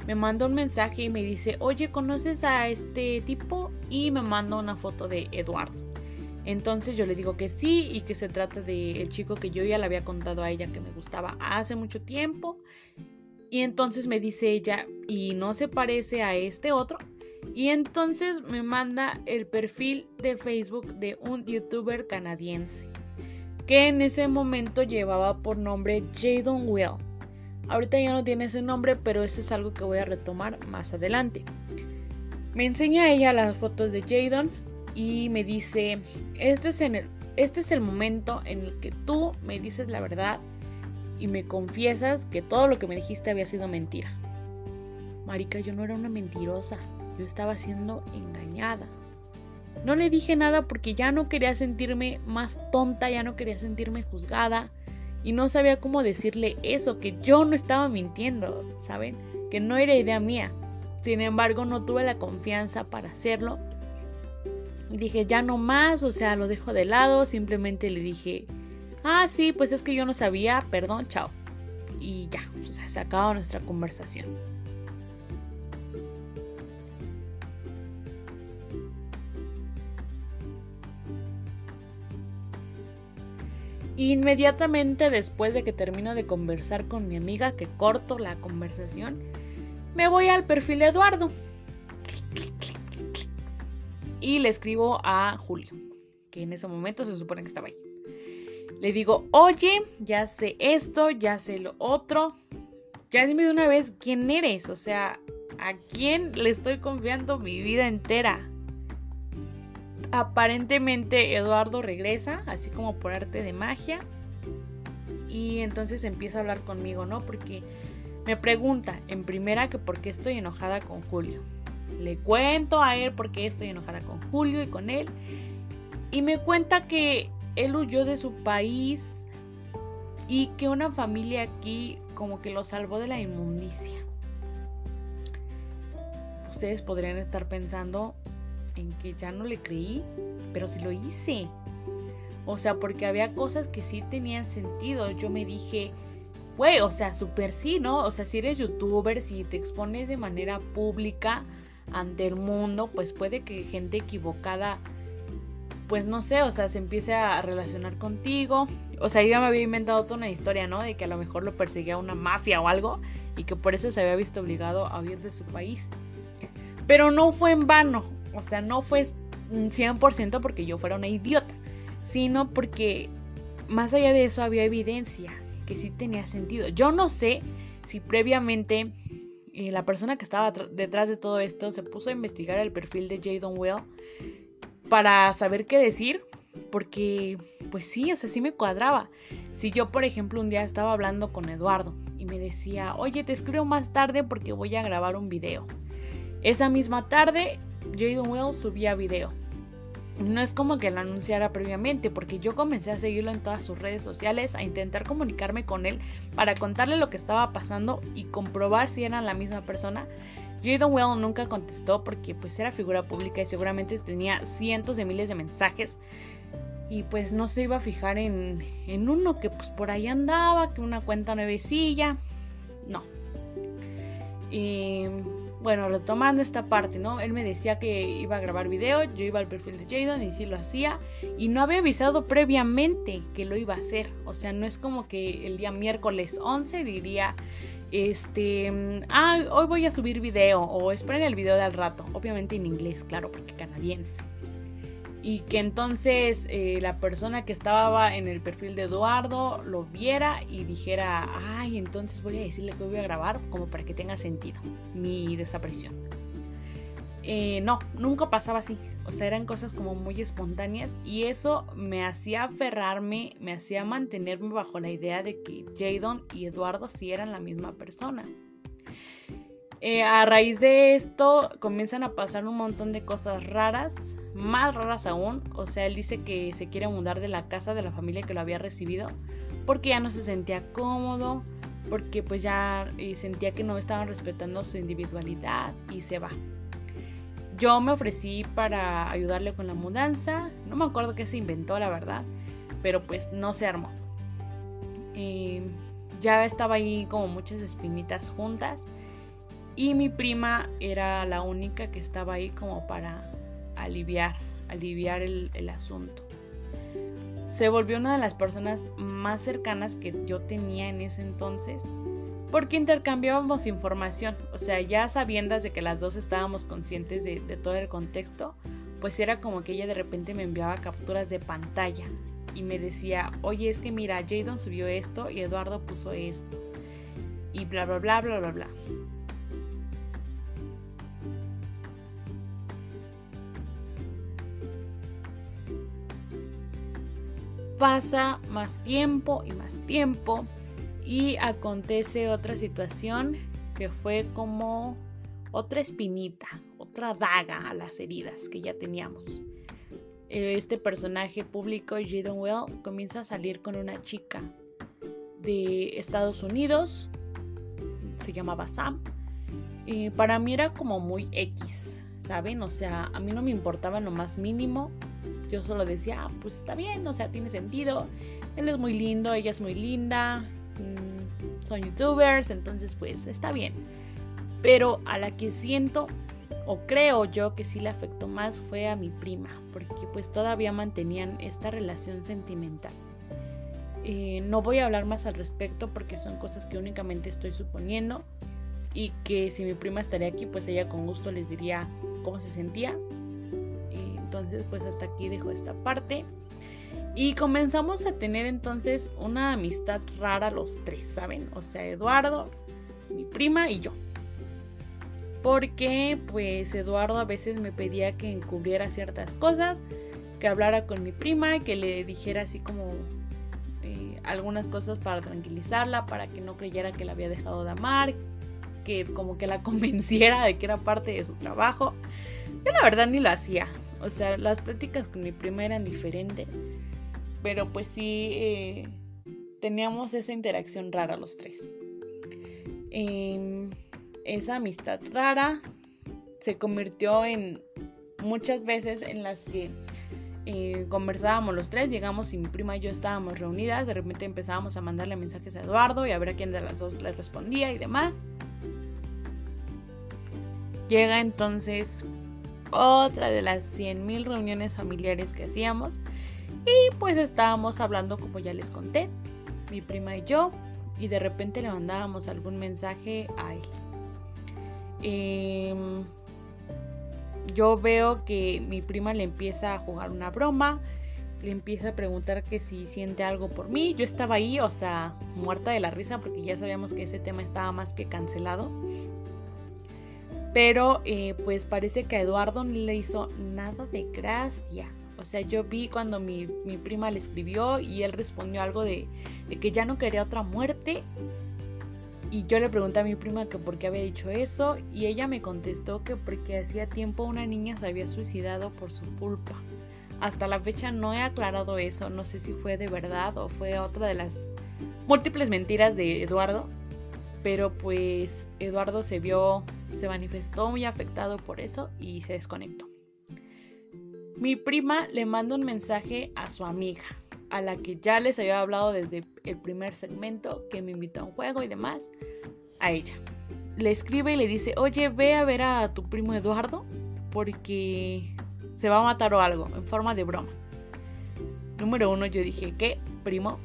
me manda un mensaje y me dice, oye, ¿conoces a este tipo? Y me manda una foto de Eduardo. Entonces yo le digo que sí y que se trata del chico que yo ya le había contado a ella que me gustaba hace mucho tiempo. Y entonces me dice ella, y no se parece a este otro. Y entonces me manda el perfil de Facebook de un youtuber canadiense que en ese momento llevaba por nombre Jadon Will. Ahorita ya no tiene ese nombre, pero eso es algo que voy a retomar más adelante. Me enseña ella las fotos de Jadon y me dice, este es, este es el momento en el que tú me dices la verdad y me confiesas que todo lo que me dijiste había sido mentira. Marica, yo no era una mentirosa, yo estaba siendo engañada. No le dije nada porque ya no quería sentirme más tonta, ya no quería sentirme juzgada y no sabía cómo decirle eso, que yo no estaba mintiendo, ¿saben? Que no era idea mía. Sin embargo, no tuve la confianza para hacerlo. Dije, ya no más, o sea, lo dejo de lado, simplemente le dije, ah, sí, pues es que yo no sabía, perdón, chao. Y ya, o sea, se acaba nuestra conversación. Inmediatamente después de que termino de conversar con mi amiga, que corto la conversación, me voy al perfil de Eduardo. Y le escribo a Julio, que en ese momento se supone que estaba ahí. Le digo, oye, ya sé esto, ya sé lo otro. Ya dime de una vez quién eres, o sea, a quién le estoy confiando mi vida entera aparentemente Eduardo regresa, así como por arte de magia. Y entonces empieza a hablar conmigo, ¿no? Porque me pregunta en primera que por qué estoy enojada con Julio. Le cuento a él por qué estoy enojada con Julio y con él. Y me cuenta que él huyó de su país y que una familia aquí como que lo salvó de la inmundicia. Ustedes podrían estar pensando, en que ya no le creí, pero sí lo hice. O sea, porque había cosas que sí tenían sentido. Yo me dije, güey, o sea, súper sí, ¿no? O sea, si eres youtuber, si te expones de manera pública ante el mundo, pues puede que gente equivocada, pues no sé, o sea, se empiece a relacionar contigo. O sea, yo ya me había inventado toda una historia, ¿no? De que a lo mejor lo perseguía una mafia o algo y que por eso se había visto obligado a huir de su país. Pero no fue en vano, o sea, no fue 100% porque yo fuera una idiota, sino porque más allá de eso había evidencia que sí tenía sentido. Yo no sé si previamente eh, la persona que estaba detrás de todo esto se puso a investigar el perfil de Jadon Well para saber qué decir, porque pues sí, o sea, sí me cuadraba. Si yo, por ejemplo, un día estaba hablando con Eduardo y me decía, oye, te escribo más tarde porque voy a grabar un video. Esa misma tarde Jadon Wells subía video. No es como que lo anunciara previamente, porque yo comencé a seguirlo en todas sus redes sociales, a intentar comunicarme con él para contarle lo que estaba pasando y comprobar si eran la misma persona. Jadon Well nunca contestó porque pues era figura pública y seguramente tenía cientos de miles de mensajes y pues no se iba a fijar en, en uno que pues por ahí andaba, que una cuenta nuevecilla. No. Y bueno, retomando esta parte, ¿no? Él me decía que iba a grabar video, yo iba al perfil de Jadon y sí lo hacía y no había avisado previamente que lo iba a hacer. O sea, no es como que el día miércoles 11 diría, este, ah, hoy voy a subir video o esperen el video de al rato, obviamente en inglés, claro, porque canadiense. Y que entonces eh, la persona que estaba en el perfil de Eduardo lo viera y dijera, ay, entonces voy a decirle que voy a grabar como para que tenga sentido mi desaparición. Eh, no, nunca pasaba así. O sea, eran cosas como muy espontáneas y eso me hacía aferrarme, me hacía mantenerme bajo la idea de que Jadon y Eduardo sí eran la misma persona. Eh, a raíz de esto comienzan a pasar un montón de cosas raras, más raras aún. O sea, él dice que se quiere mudar de la casa de la familia que lo había recibido porque ya no se sentía cómodo, porque pues ya eh, sentía que no estaban respetando su individualidad y se va. Yo me ofrecí para ayudarle con la mudanza. No me acuerdo qué se inventó, la verdad. Pero pues no se armó. ya estaba ahí como muchas espinitas juntas. Y mi prima era la única que estaba ahí como para aliviar, aliviar el, asunto. Se volvió una de las personas más cercanas que yo tenía en ese entonces porque intercambiábamos información, o sea, ya sabiendas de que las dos estábamos conscientes de, todo el contexto, pues era como que ella de repente me enviaba capturas de pantalla y me decía, oye, es que mira, Jadon subió esto y Eduardo puso esto, y bla, bla, bla, bla, bla, bla. Pasa más tiempo y más tiempo y acontece otra situación que fue como otra espinita, otra daga a las heridas que ya teníamos. Este personaje público, Jadon Well, comienza a salir con una chica de Estados Unidos, se llamaba Sam. Y para mí era como muy X, ¿saben? O sea, a mí no me importaba lo más mínimo. Yo solo decía, ah, pues está bien, o sea, tiene sentido. Él es muy lindo, ella es muy linda, Mm, son youtubers, entonces pues está bien. Pero a la que siento o creo yo que sí le afectó más fue a mi prima, porque pues todavía mantenían esta relación sentimental. Eh, no voy a hablar más al respecto porque son cosas que únicamente estoy suponiendo y que si mi prima estaría aquí pues ella con gusto les diría cómo se sentía. Entonces pues hasta aquí dejo esta parte. Y comenzamos a tener entonces una amistad rara los tres, ¿saben? O sea, Eduardo, mi prima y yo. Porque pues Eduardo a veces me pedía que encubriera ciertas cosas, que hablara con mi prima, que le dijera así como eh, algunas cosas para tranquilizarla, para que no creyera que la había dejado de amar, que como que la convenciera de que era parte de su trabajo. Yo la verdad ni lo hacía. O sea, las pláticas con mi prima eran diferentes pero pues sí eh, teníamos esa interacción rara los tres. Em, esa amistad rara se convirtió en muchas veces en las que eh, conversábamos los tres, llegamos y mi prima y yo estábamos reunidas, de repente empezábamos a mandarle mensajes a Eduardo y a ver a quién de las dos le respondía y demás. Llega entonces otra de las 100.000 reuniones familiares que hacíamos y pues estábamos hablando, como ya les conté, mi prima y yo, y de repente le mandábamos algún mensaje a él. Em, yo veo que mi prima le empieza a jugar una broma, le empieza a preguntar que si siente algo por mí. Yo estaba ahí, o sea, muerta de la risa porque ya sabíamos que ese tema estaba más que cancelado. Pero eh, pues parece que a Eduardo no le hizo nada de gracia. O sea, yo vi cuando mi, prima le escribió y él respondió algo de, que ya no quería otra muerte. Y yo le pregunté a mi prima que por qué había dicho eso y ella me contestó que porque hacía tiempo una niña se había suicidado por su culpa. Hasta la fecha no he aclarado eso, no sé si fue de verdad o fue otra de las múltiples mentiras de Eduardo, pero pues Eduardo se vio, se manifestó muy afectado por eso y se desconectó. Mi prima le manda un mensaje a su amiga, a la que ya les había hablado desde el primer segmento, que me invitó a un juego y demás, a ella. Le escribe y le dice, oye, ve a ver a tu primo Eduardo, porque se va a matar o algo, en forma de broma. Número uno, yo dije, ¿qué? ¿Primo?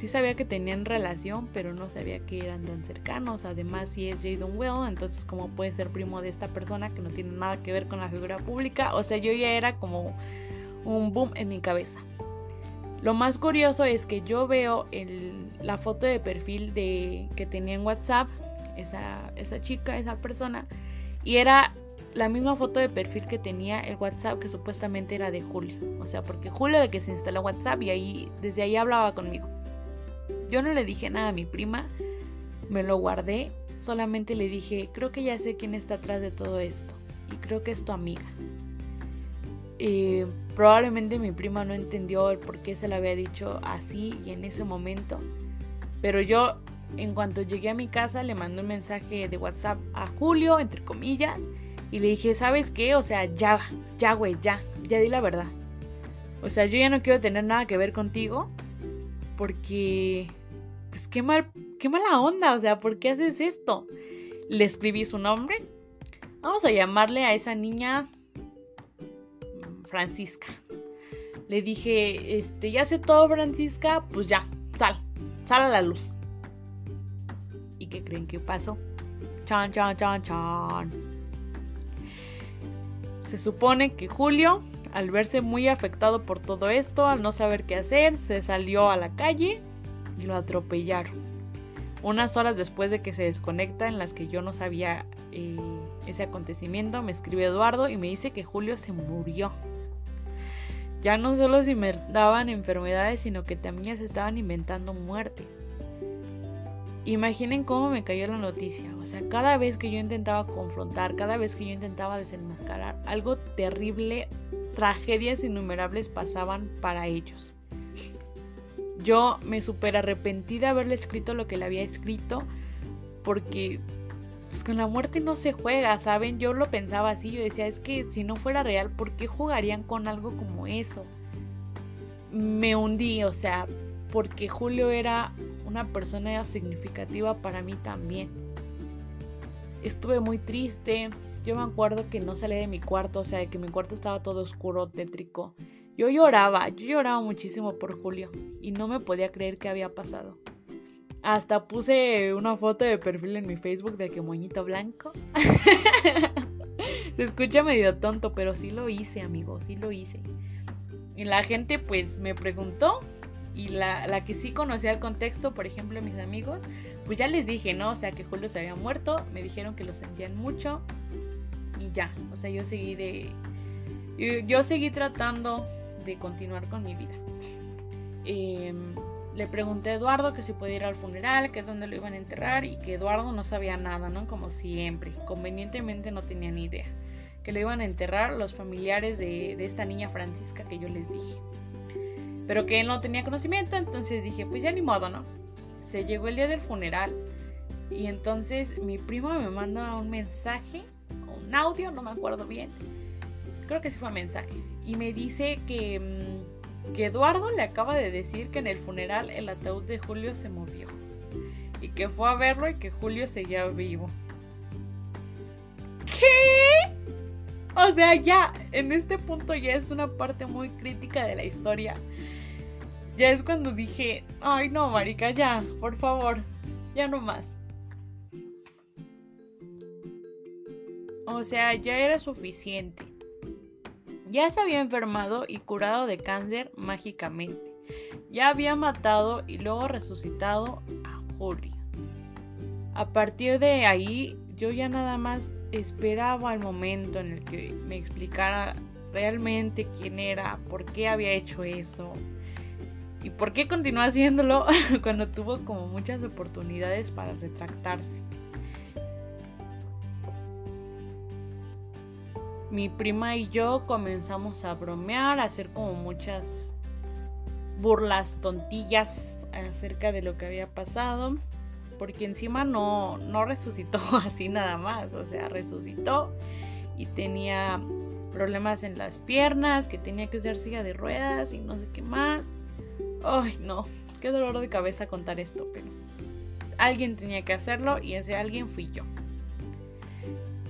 Sí sabía que tenían relación, pero no sabía que eran tan cercanos. Además, si es Jadon Well, entonces ¿cómo puede ser primo de esta persona que no tiene nada que ver con la figura pública? O sea, yo ya era como un boom en mi cabeza. Lo más curioso es que yo veo la foto de perfil de, que tenía en WhatsApp esa, esa chica, esa persona, y era la misma foto de perfil que tenía el WhatsApp que supuestamente era de Julio. O sea, porque Julio de que se instaló WhatsApp y ahí desde ahí hablaba conmigo. Yo no le dije nada a mi prima, me lo guardé, solamente le dije, creo que ya sé quién está atrás de todo esto y creo que es tu amiga. probablemente mi prima no entendió el por qué se lo había dicho así y en ese momento, pero yo en cuanto llegué a mi casa le mandé un mensaje de WhatsApp a Julio, entre comillas, y le dije, ¿sabes qué? O sea, ya, ya, güey, ya, ya di la verdad. O sea, yo ya no quiero tener nada que ver contigo. Porque, pues qué mal, qué mala onda. O sea, ¿por qué haces esto? Le escribí su nombre. Vamos a llamarle a esa niña Francisca. Le dije, este, ya sé todo, Francisca, pues ya, sal, sal a la luz. ¿Y qué creen que pasó? Chan, chan, chan, chan. Se supone que Julio, al verse muy afectado por todo esto, al no saber qué hacer, se salió a la calle y lo atropellaron. Unas horas después de que se desconecta, en las que yo no sabía eh, ese acontecimiento, me escribe Eduardo y me dice que Julio se murió. Ya no solo se daban enfermedades, sino que también se estaban inventando muertes. Imaginen cómo me cayó la noticia. O sea, cada vez que yo intentaba confrontar, cada vez que yo intentaba desenmascarar, algo terrible, tragedias innumerables pasaban para ellos. Yo me super arrepentí de haberle escrito lo que le había escrito porque pues, con la muerte no se juega, ¿saben? Yo lo pensaba así, yo decía, es que si no fuera real, ¿por qué jugarían con algo como eso? Me hundí, o sea, porque Julio era una persona significativa para mí también. Estuve muy triste. Yo me acuerdo que no salí de mi cuarto, o sea, que mi cuarto estaba todo oscuro, tétrico. Yo lloraba, yo lloraba muchísimo por Julio y no me podía creer que había pasado. Hasta puse una foto de perfil en mi Facebook de que moñito blanco. Se escucha medio tonto, pero sí lo hice, amigo, sí lo hice. Y la gente pues me preguntó y la, que sí conocía el contexto, por ejemplo, mis amigos, pues ya les dije, ¿no? O sea, que Julio se había muerto, me dijeron que lo sentían mucho y ya, o sea, yo seguí de... Yo, seguí tratando de continuar con mi vida. Em, le pregunté a Eduardo que si podía ir al funeral, que dónde lo iban a enterrar y que Eduardo no sabía nada, ¿no? Como siempre, convenientemente no tenía ni idea. Que lo iban a enterrar los familiares de, esta niña Francisca que yo les dije pero que él no tenía conocimiento, entonces dije, pues ya ni modo, ¿no? Se llegó el día del funeral y entonces mi primo me manda un mensaje, un audio, no me acuerdo bien, creo que sí fue mensaje, y me dice que, mm, que Eduardo le acaba de decir que en el funeral el ataúd de Julio se movió y que fue a verlo y que Julio seguía vivo. ¿Qué? O sea, ya, en este punto ya es una parte muy crítica de la historia ya es cuando dije, ay no, marica, ya, por favor, ya no más. O sea, ya era suficiente. Ya se había enfermado y curado de cáncer mágicamente. Ya había matado y luego resucitado a Julio. A partir de ahí, yo ya nada más esperaba el momento en el que me explicara realmente quién era, por qué había hecho eso, ¿Y por qué continuó haciéndolo cuando tuvo como muchas oportunidades para retractarse? Mi prima y yo comenzamos a bromear, a hacer como muchas burlas tontillas acerca de lo que había pasado, porque encima no, no resucitó así nada más, o sea, resucitó y tenía problemas en las piernas, que tenía que usar silla de ruedas y no sé qué más. Ay, no, qué dolor de cabeza contar esto, pero alguien tenía que hacerlo y ese alguien fui yo.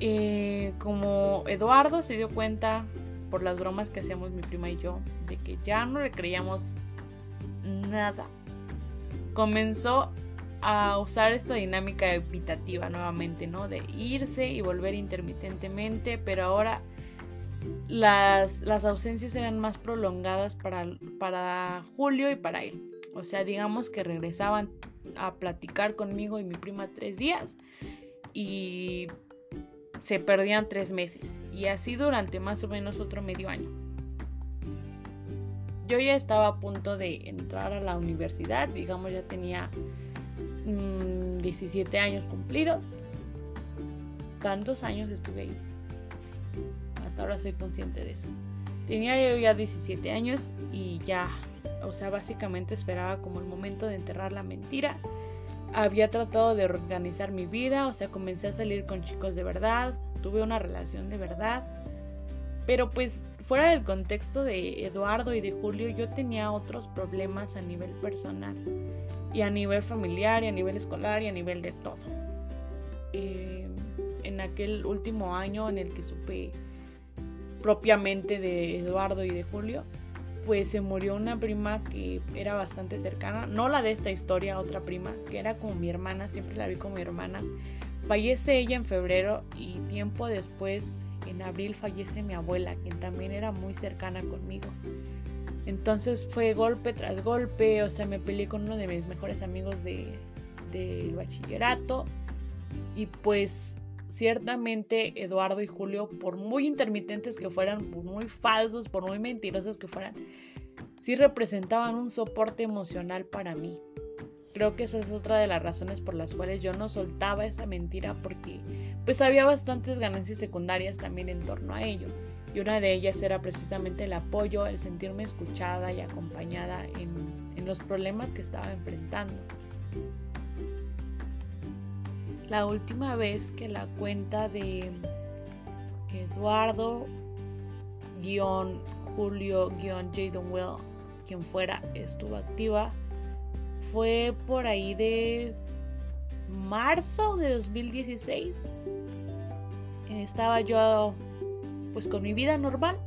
Eh, como Eduardo se dio cuenta por las bromas que hacíamos mi prima y yo de que ya no le creíamos nada, comenzó a usar esta dinámica evitativa nuevamente, ¿no? De irse y volver intermitentemente, pero ahora las, las ausencias eran más prolongadas para, para Julio y para él. O sea, digamos que regresaban a platicar conmigo y mi prima tres días y se perdían tres meses. Y así durante más o menos otro medio año. Yo ya estaba a punto de entrar a la universidad, digamos ya tenía 17 mm, años cumplidos. Tantos años estuve ahí. Hasta ahora soy consciente de eso. Tenía yo ya 17 años y ya, o sea, básicamente esperaba como el momento de enterrar la mentira. Había tratado de organizar mi vida, o sea, comencé a salir con chicos de verdad, tuve una relación de verdad. Pero pues fuera del contexto de Eduardo y de Julio, yo tenía otros problemas a nivel personal y a nivel familiar y a nivel escolar y a nivel de todo. Eh, en aquel último año en el que supe propiamente de Eduardo y de Julio, pues se murió una prima que era bastante cercana, no la de esta historia, otra prima, que era como mi hermana, siempre la vi como mi hermana. Fallece ella en febrero y tiempo después, en abril, fallece mi abuela, quien también era muy cercana conmigo. Entonces fue golpe tras golpe, o sea, me peleé con uno de mis mejores amigos del de, bachillerato y pues ciertamente Eduardo y Julio, por muy intermitentes que fueran, por muy falsos, por muy mentirosos que fueran, sí representaban un soporte emocional para mí. Creo que esa es otra de las razones por las cuales yo no soltaba esa mentira porque pues había bastantes ganancias secundarias también en torno a ello y una de ellas era precisamente el apoyo, el sentirme escuchada y acompañada en, los problemas que estaba enfrentando. La última vez que la cuenta de Eduardo Julio Jadon Well, quien fuera, estuvo activa, fue por ahí de marzo de 2016. Estaba yo pues con mi vida normal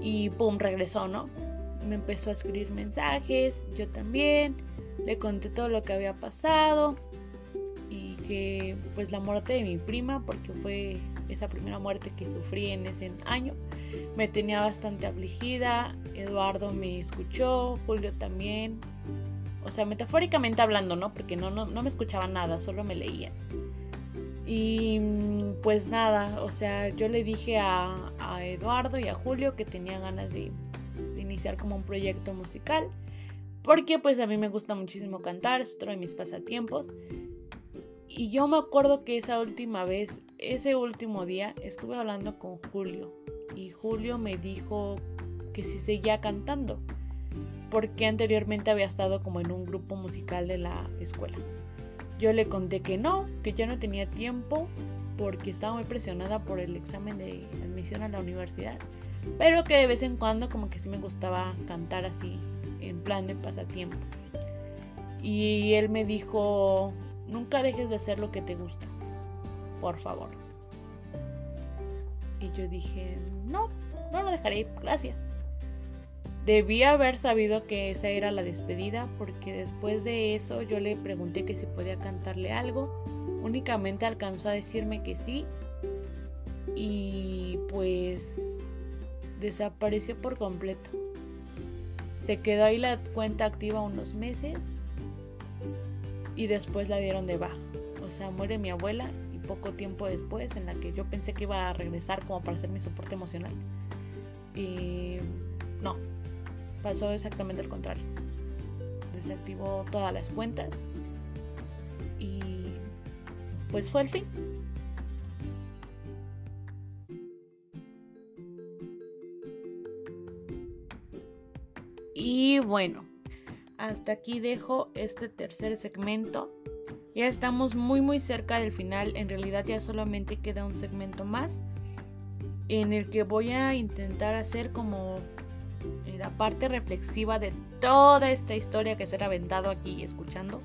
y pum, regresó, ¿no? Me empezó a escribir mensajes, yo también, le conté todo lo que había pasado y que pues la muerte de mi prima, porque fue esa primera muerte que sufrí en ese año, me tenía bastante afligida, Eduardo me escuchó, Julio también, o sea, metafóricamente hablando, ¿no? Porque no, no, no me escuchaba nada, solo me leían. Y pues nada, o sea, yo le dije a, Eduardo y a Julio que tenía ganas de, iniciar como un proyecto musical, porque pues a mí me gusta muchísimo cantar, es otro de mis pasatiempos. Y yo me acuerdo que esa última vez, ese último día, estuve hablando con Julio y Julio me dijo que si seguía cantando, porque anteriormente había estado como en un grupo musical de la escuela. Yo le conté que no, que ya no tenía tiempo porque estaba muy presionada por el examen de admisión a la universidad, pero que de vez en cuando como que sí me gustaba cantar así en plan de pasatiempo. Y él me dijo, nunca dejes de hacer lo que te gusta, por favor. Y yo dije, no, no lo dejaré, gracias. Debía haber sabido que esa era la despedida porque después de eso yo le pregunté que si podía cantarle algo. Únicamente alcanzó a decirme que sí y pues desapareció por completo. Se quedó ahí la cuenta activa unos meses y después la dieron de baja. O sea, muere mi abuela y poco tiempo después en la que yo pensé que iba a regresar como para hacer mi soporte emocional. Y no, pasó exactamente al contrario. Desactivó todas las cuentas y pues fue el fin. Y bueno, hasta aquí dejo este tercer segmento. Ya estamos muy muy cerca del final. En realidad ya solamente queda un segmento más en el que voy a intentar hacer como la parte reflexiva de toda esta historia que se ha aventado aquí escuchando.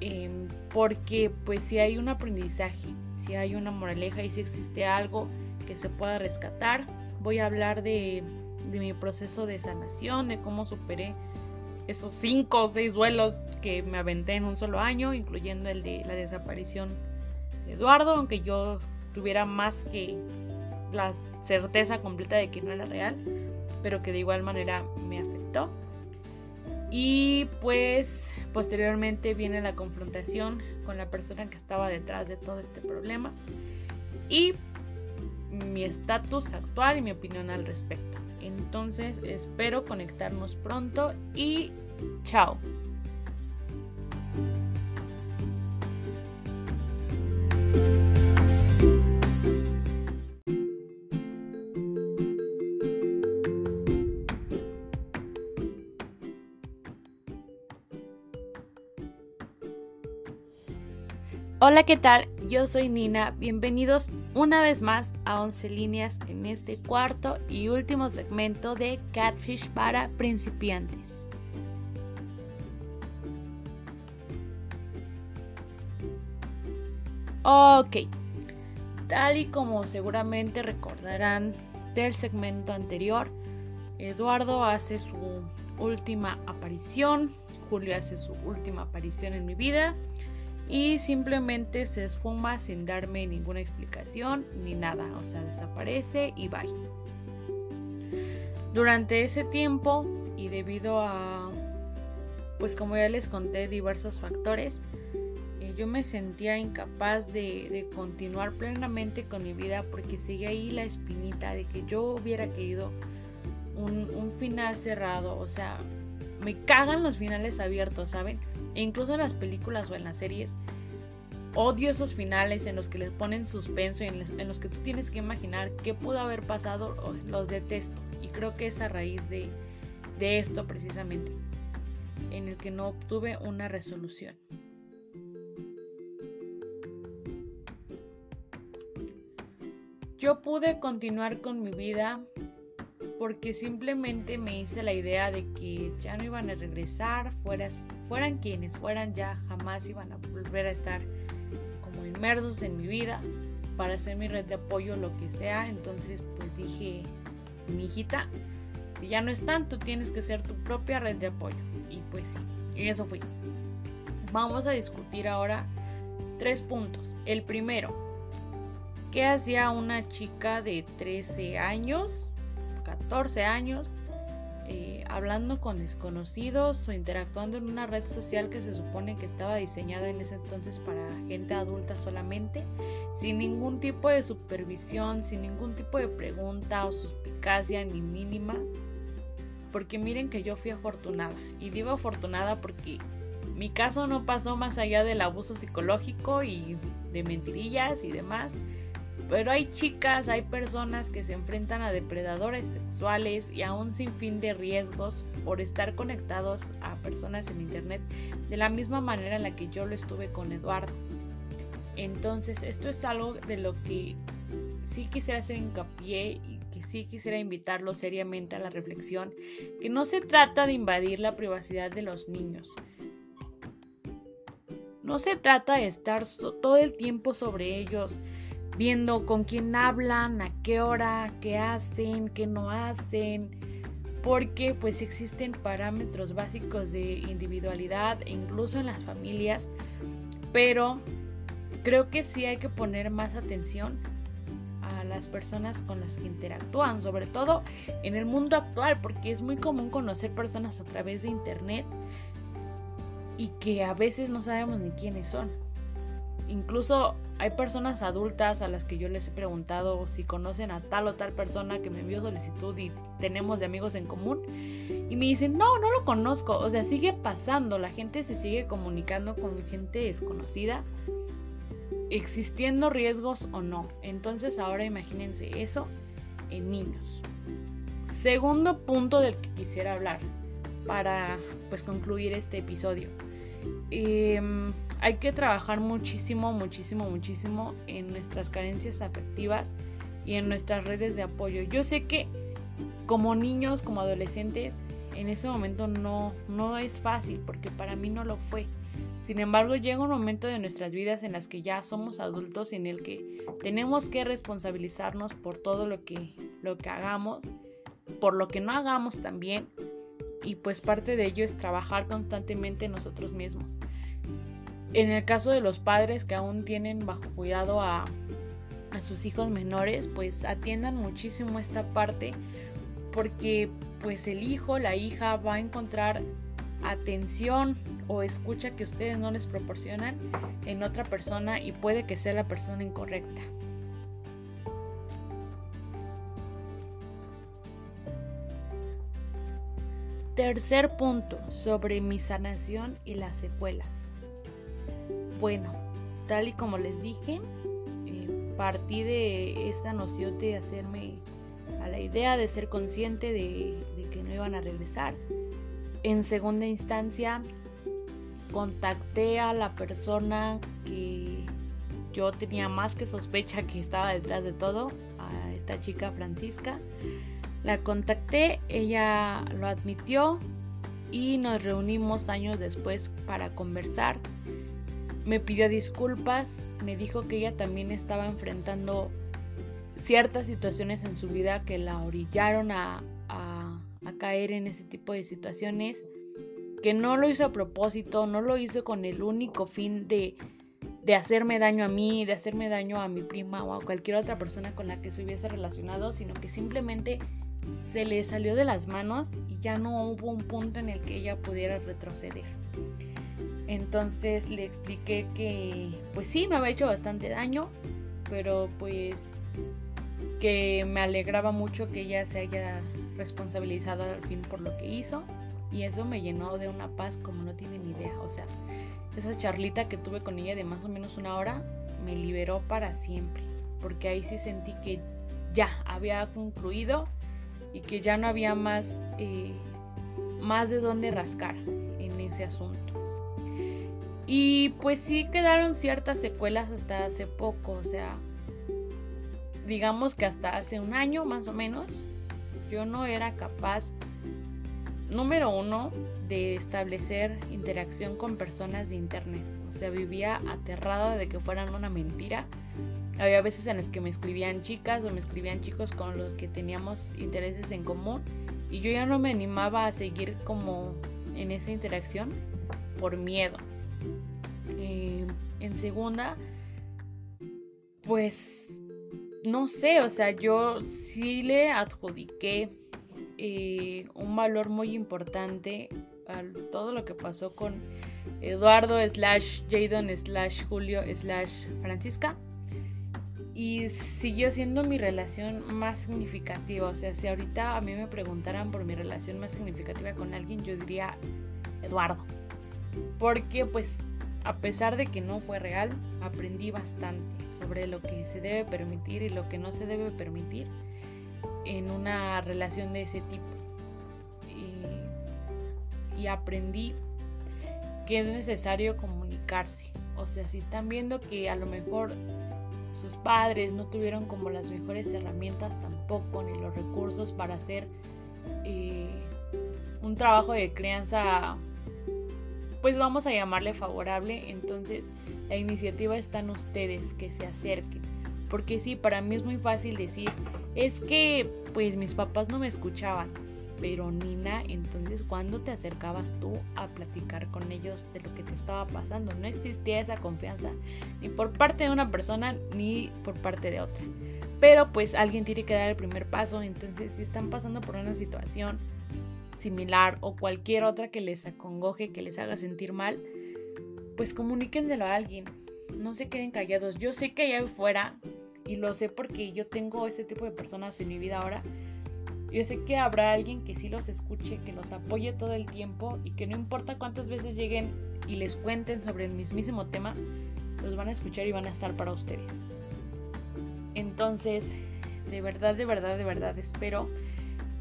Em, porque pues si hay un aprendizaje, si hay una moraleja y si existe algo que se pueda rescatar, voy a hablar de, de mi proceso de sanación, de cómo superé esos cinco o seis duelos que me aventé en un solo año, incluyendo el de la desaparición de Eduardo, aunque yo tuviera más que las certeza completa de que no era real, pero que de igual manera me afectó. Y pues posteriormente viene la confrontación con la persona que estaba detrás de todo este problema y mi estatus actual y mi opinión al respecto. Entonces espero conectarnos pronto y chao. Hola, ¿qué tal? Yo soy Nina. Bienvenidos una vez más a 11 líneas en este cuarto y último segmento de Catfish para principiantes. Ok, tal y como seguramente recordarán del segmento anterior, Eduardo hace su última aparición, Julio hace su última aparición en mi vida y simplemente se esfuma sin darme ninguna explicación ni nada, o sea, desaparece y bye. Durante ese tiempo y debido a, pues como ya les conté, diversos factores, eh, yo me sentía incapaz de, continuar plenamente con mi vida porque seguía ahí la espinita de que yo hubiera querido un final cerrado, o sea, me cagan los finales abiertos, ¿saben? E incluso en las películas o en las series, odio esos finales en los que les ponen suspenso y en los, que tú tienes que imaginar qué pudo haber pasado, los detesto. Y creo que es a raíz de, de esto precisamente, en el que no obtuve una resolución. Yo pude continuar con mi vida porque simplemente me hice la idea de que ya no iban a regresar, fueran quienes fueran, ya jamás iban a volver a estar como inmersos en mi vida para hacer mi red de apoyo, lo que sea. Entonces, pues dije, mi hijita, si ya no están, tú tienes que ser tu propia red de apoyo. Y pues sí, y eso fui. Vamos a discutir ahora tres puntos. El primero, ¿qué hacía una chica de 13 años 14 años, eh, hablando con desconocidos o interactuando en una red social que se supone que estaba diseñada en ese entonces para gente adulta solamente, sin ningún tipo de supervisión, sin ningún tipo de pregunta o suspicacia ni mínima. Porque miren que yo fui afortunada. Y digo afortunada porque mi caso no pasó más allá del abuso psicológico y de mentirillas y demás pero hay chicas, hay personas que se enfrentan a depredadores sexuales y a un sinfín de riesgos por estar conectados a personas en internet de la misma manera en la que yo lo estuve con Eduardo. Entonces, esto es algo de lo que sí quisiera hacer hincapié y que sí quisiera invitarlo seriamente a la reflexión, que no se trata de invadir la privacidad de los niños. No se trata de estar todo el tiempo sobre ellos, viendo con quién hablan, a qué hora, qué hacen, qué no hacen, porque pues existen parámetros básicos de individualidad, incluso en las familias, pero creo que sí hay que poner más atención a las personas con las que interactúan, sobre todo en el mundo actual, porque es muy común conocer personas a través de internet y que a veces no sabemos ni quiénes son. Incluso hay personas adultas a las que yo les he preguntado si conocen a tal o tal persona que me envió solicitud y tenemos de amigos en común. Y me dicen, no, no lo conozco. O sea, sigue pasando. La gente se sigue comunicando con gente desconocida. Existiendo riesgos o no. Entonces ahora imagínense eso en niños. Segundo punto del que quisiera hablar para pues concluir este episodio. Eh, hay que trabajar muchísimo, muchísimo, muchísimo en nuestras carencias afectivas y en nuestras redes de apoyo. Yo sé que como niños, como adolescentes, en ese momento no, no es fácil, porque para mí no lo fue. Sin embargo, llega un momento de nuestras vidas en las que ya somos adultos en el que tenemos que responsabilizarnos por todo lo que, lo que hagamos, por lo que no hagamos también, y pues parte de ello es trabajar constantemente nosotros mismos. En el caso de los padres que aún tienen bajo cuidado a, a sus hijos menores, pues atiendan muchísimo esta parte porque pues el hijo, la hija va a encontrar atención o escucha que ustedes no les proporcionan en otra persona y puede que sea la persona incorrecta. Tercer punto sobre mi sanación y las secuelas. Bueno, tal y como les dije, eh, partí de esta noción de hacerme a la idea de ser consciente de, de que no iban a regresar. En segunda instancia, contacté a la persona que yo tenía más que sospecha que estaba detrás de todo, a esta chica Francisca. La contacté, ella lo admitió y nos reunimos años después para conversar. Me pidió disculpas, me dijo que ella también estaba enfrentando ciertas situaciones en su vida que la orillaron a, caer en ese tipo de situaciones, que no lo hizo a propósito, no lo hizo con el único fin de, de hacerme daño a mí, de hacerme daño a mi prima o a cualquier otra persona con la que se hubiese relacionado, sino que simplemente se le salió de las manos y ya no hubo un punto en el que ella pudiera retroceder. Entonces le expliqué que pues sí, me había hecho bastante daño, pero pues que me alegraba mucho que ella se haya responsabilizado al fin por lo que hizo y eso me llenó de una paz como no tienen idea. O sea, esa charlita que tuve con ella de más o menos una hora me liberó para siempre, porque ahí sí sentí que ya había concluido y que ya no había más, eh, más de dónde rascar en ese asunto. Y pues sí quedaron ciertas secuelas hasta hace poco, o sea, digamos que hasta hace un año más o menos, yo no era capaz, número uno, de establecer interacción con personas de internet. O sea, vivía aterrada de que fueran una mentira había veces en las que me escribían chicas o me escribían chicos con los que teníamos intereses en común y yo ya no me animaba a seguir como en esa interacción por miedo. Eh, en segunda, pues no sé, o sea, yo sí le adjudiqué eh, un valor muy importante a todo lo que pasó con Eduardo slash Jadon slash Julio slash Francisca y siguió siendo mi relación más significativa. O sea, si ahorita a mí me preguntaran por mi relación más significativa con alguien, yo diría Eduardo. Porque pues a pesar de que no fue real, aprendí bastante sobre lo que se debe permitir y lo que no se debe permitir en una relación de ese tipo. Y, aprendí que es necesario comunicarse. O sea, si están viendo que a lo mejor sus padres no tuvieron como las mejores herramientas tampoco, ni los recursos para hacer eh, un trabajo de crianza, pues vamos a llamarle favorable. Entonces la iniciativa está en ustedes, que se acerquen. Porque sí, para mí es muy fácil decir, es que pues mis papás no me escuchaban pero Nina, entonces ¿cuándo te acercabas tú a platicar con ellos de lo que te estaba pasando? No existía esa confianza ni por parte de una persona ni por parte de otra. Pero pues alguien tiene que dar el primer paso, entonces si están pasando por una situación similar o cualquier otra que les acongoje, que les haga sentir mal, pues comuníquenselo a alguien. No se queden callados. Yo sé que allá afuera, y lo sé porque yo tengo ese tipo de personas en mi vida ahora, yo sé que habrá alguien que sí los escuche, que los apoye todo el tiempo y que no importa cuántas veces lleguen y les cuenten sobre el mismísimo tema, los van a escuchar y van a estar para ustedes. Entonces, de verdad, de verdad, de verdad espero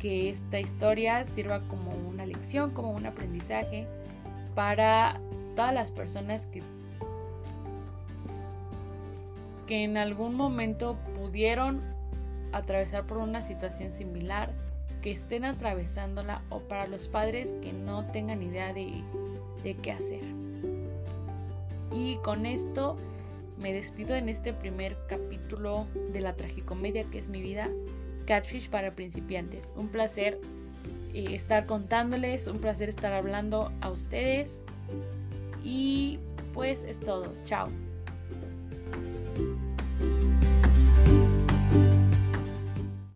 que esta historia sirva como una lección, como un aprendizaje para todas las personas que que en algún momento pudieron atravesar por una situación similar, que estén atravesándola o para los padres que no tengan idea de, de qué hacer. Y con esto me despido en este primer capítulo de la tragicomedia que es mi vida, Catfish para principiantes. Un placer eh, estar contándoles, un placer estar hablando a ustedes y pues es todo. Chao.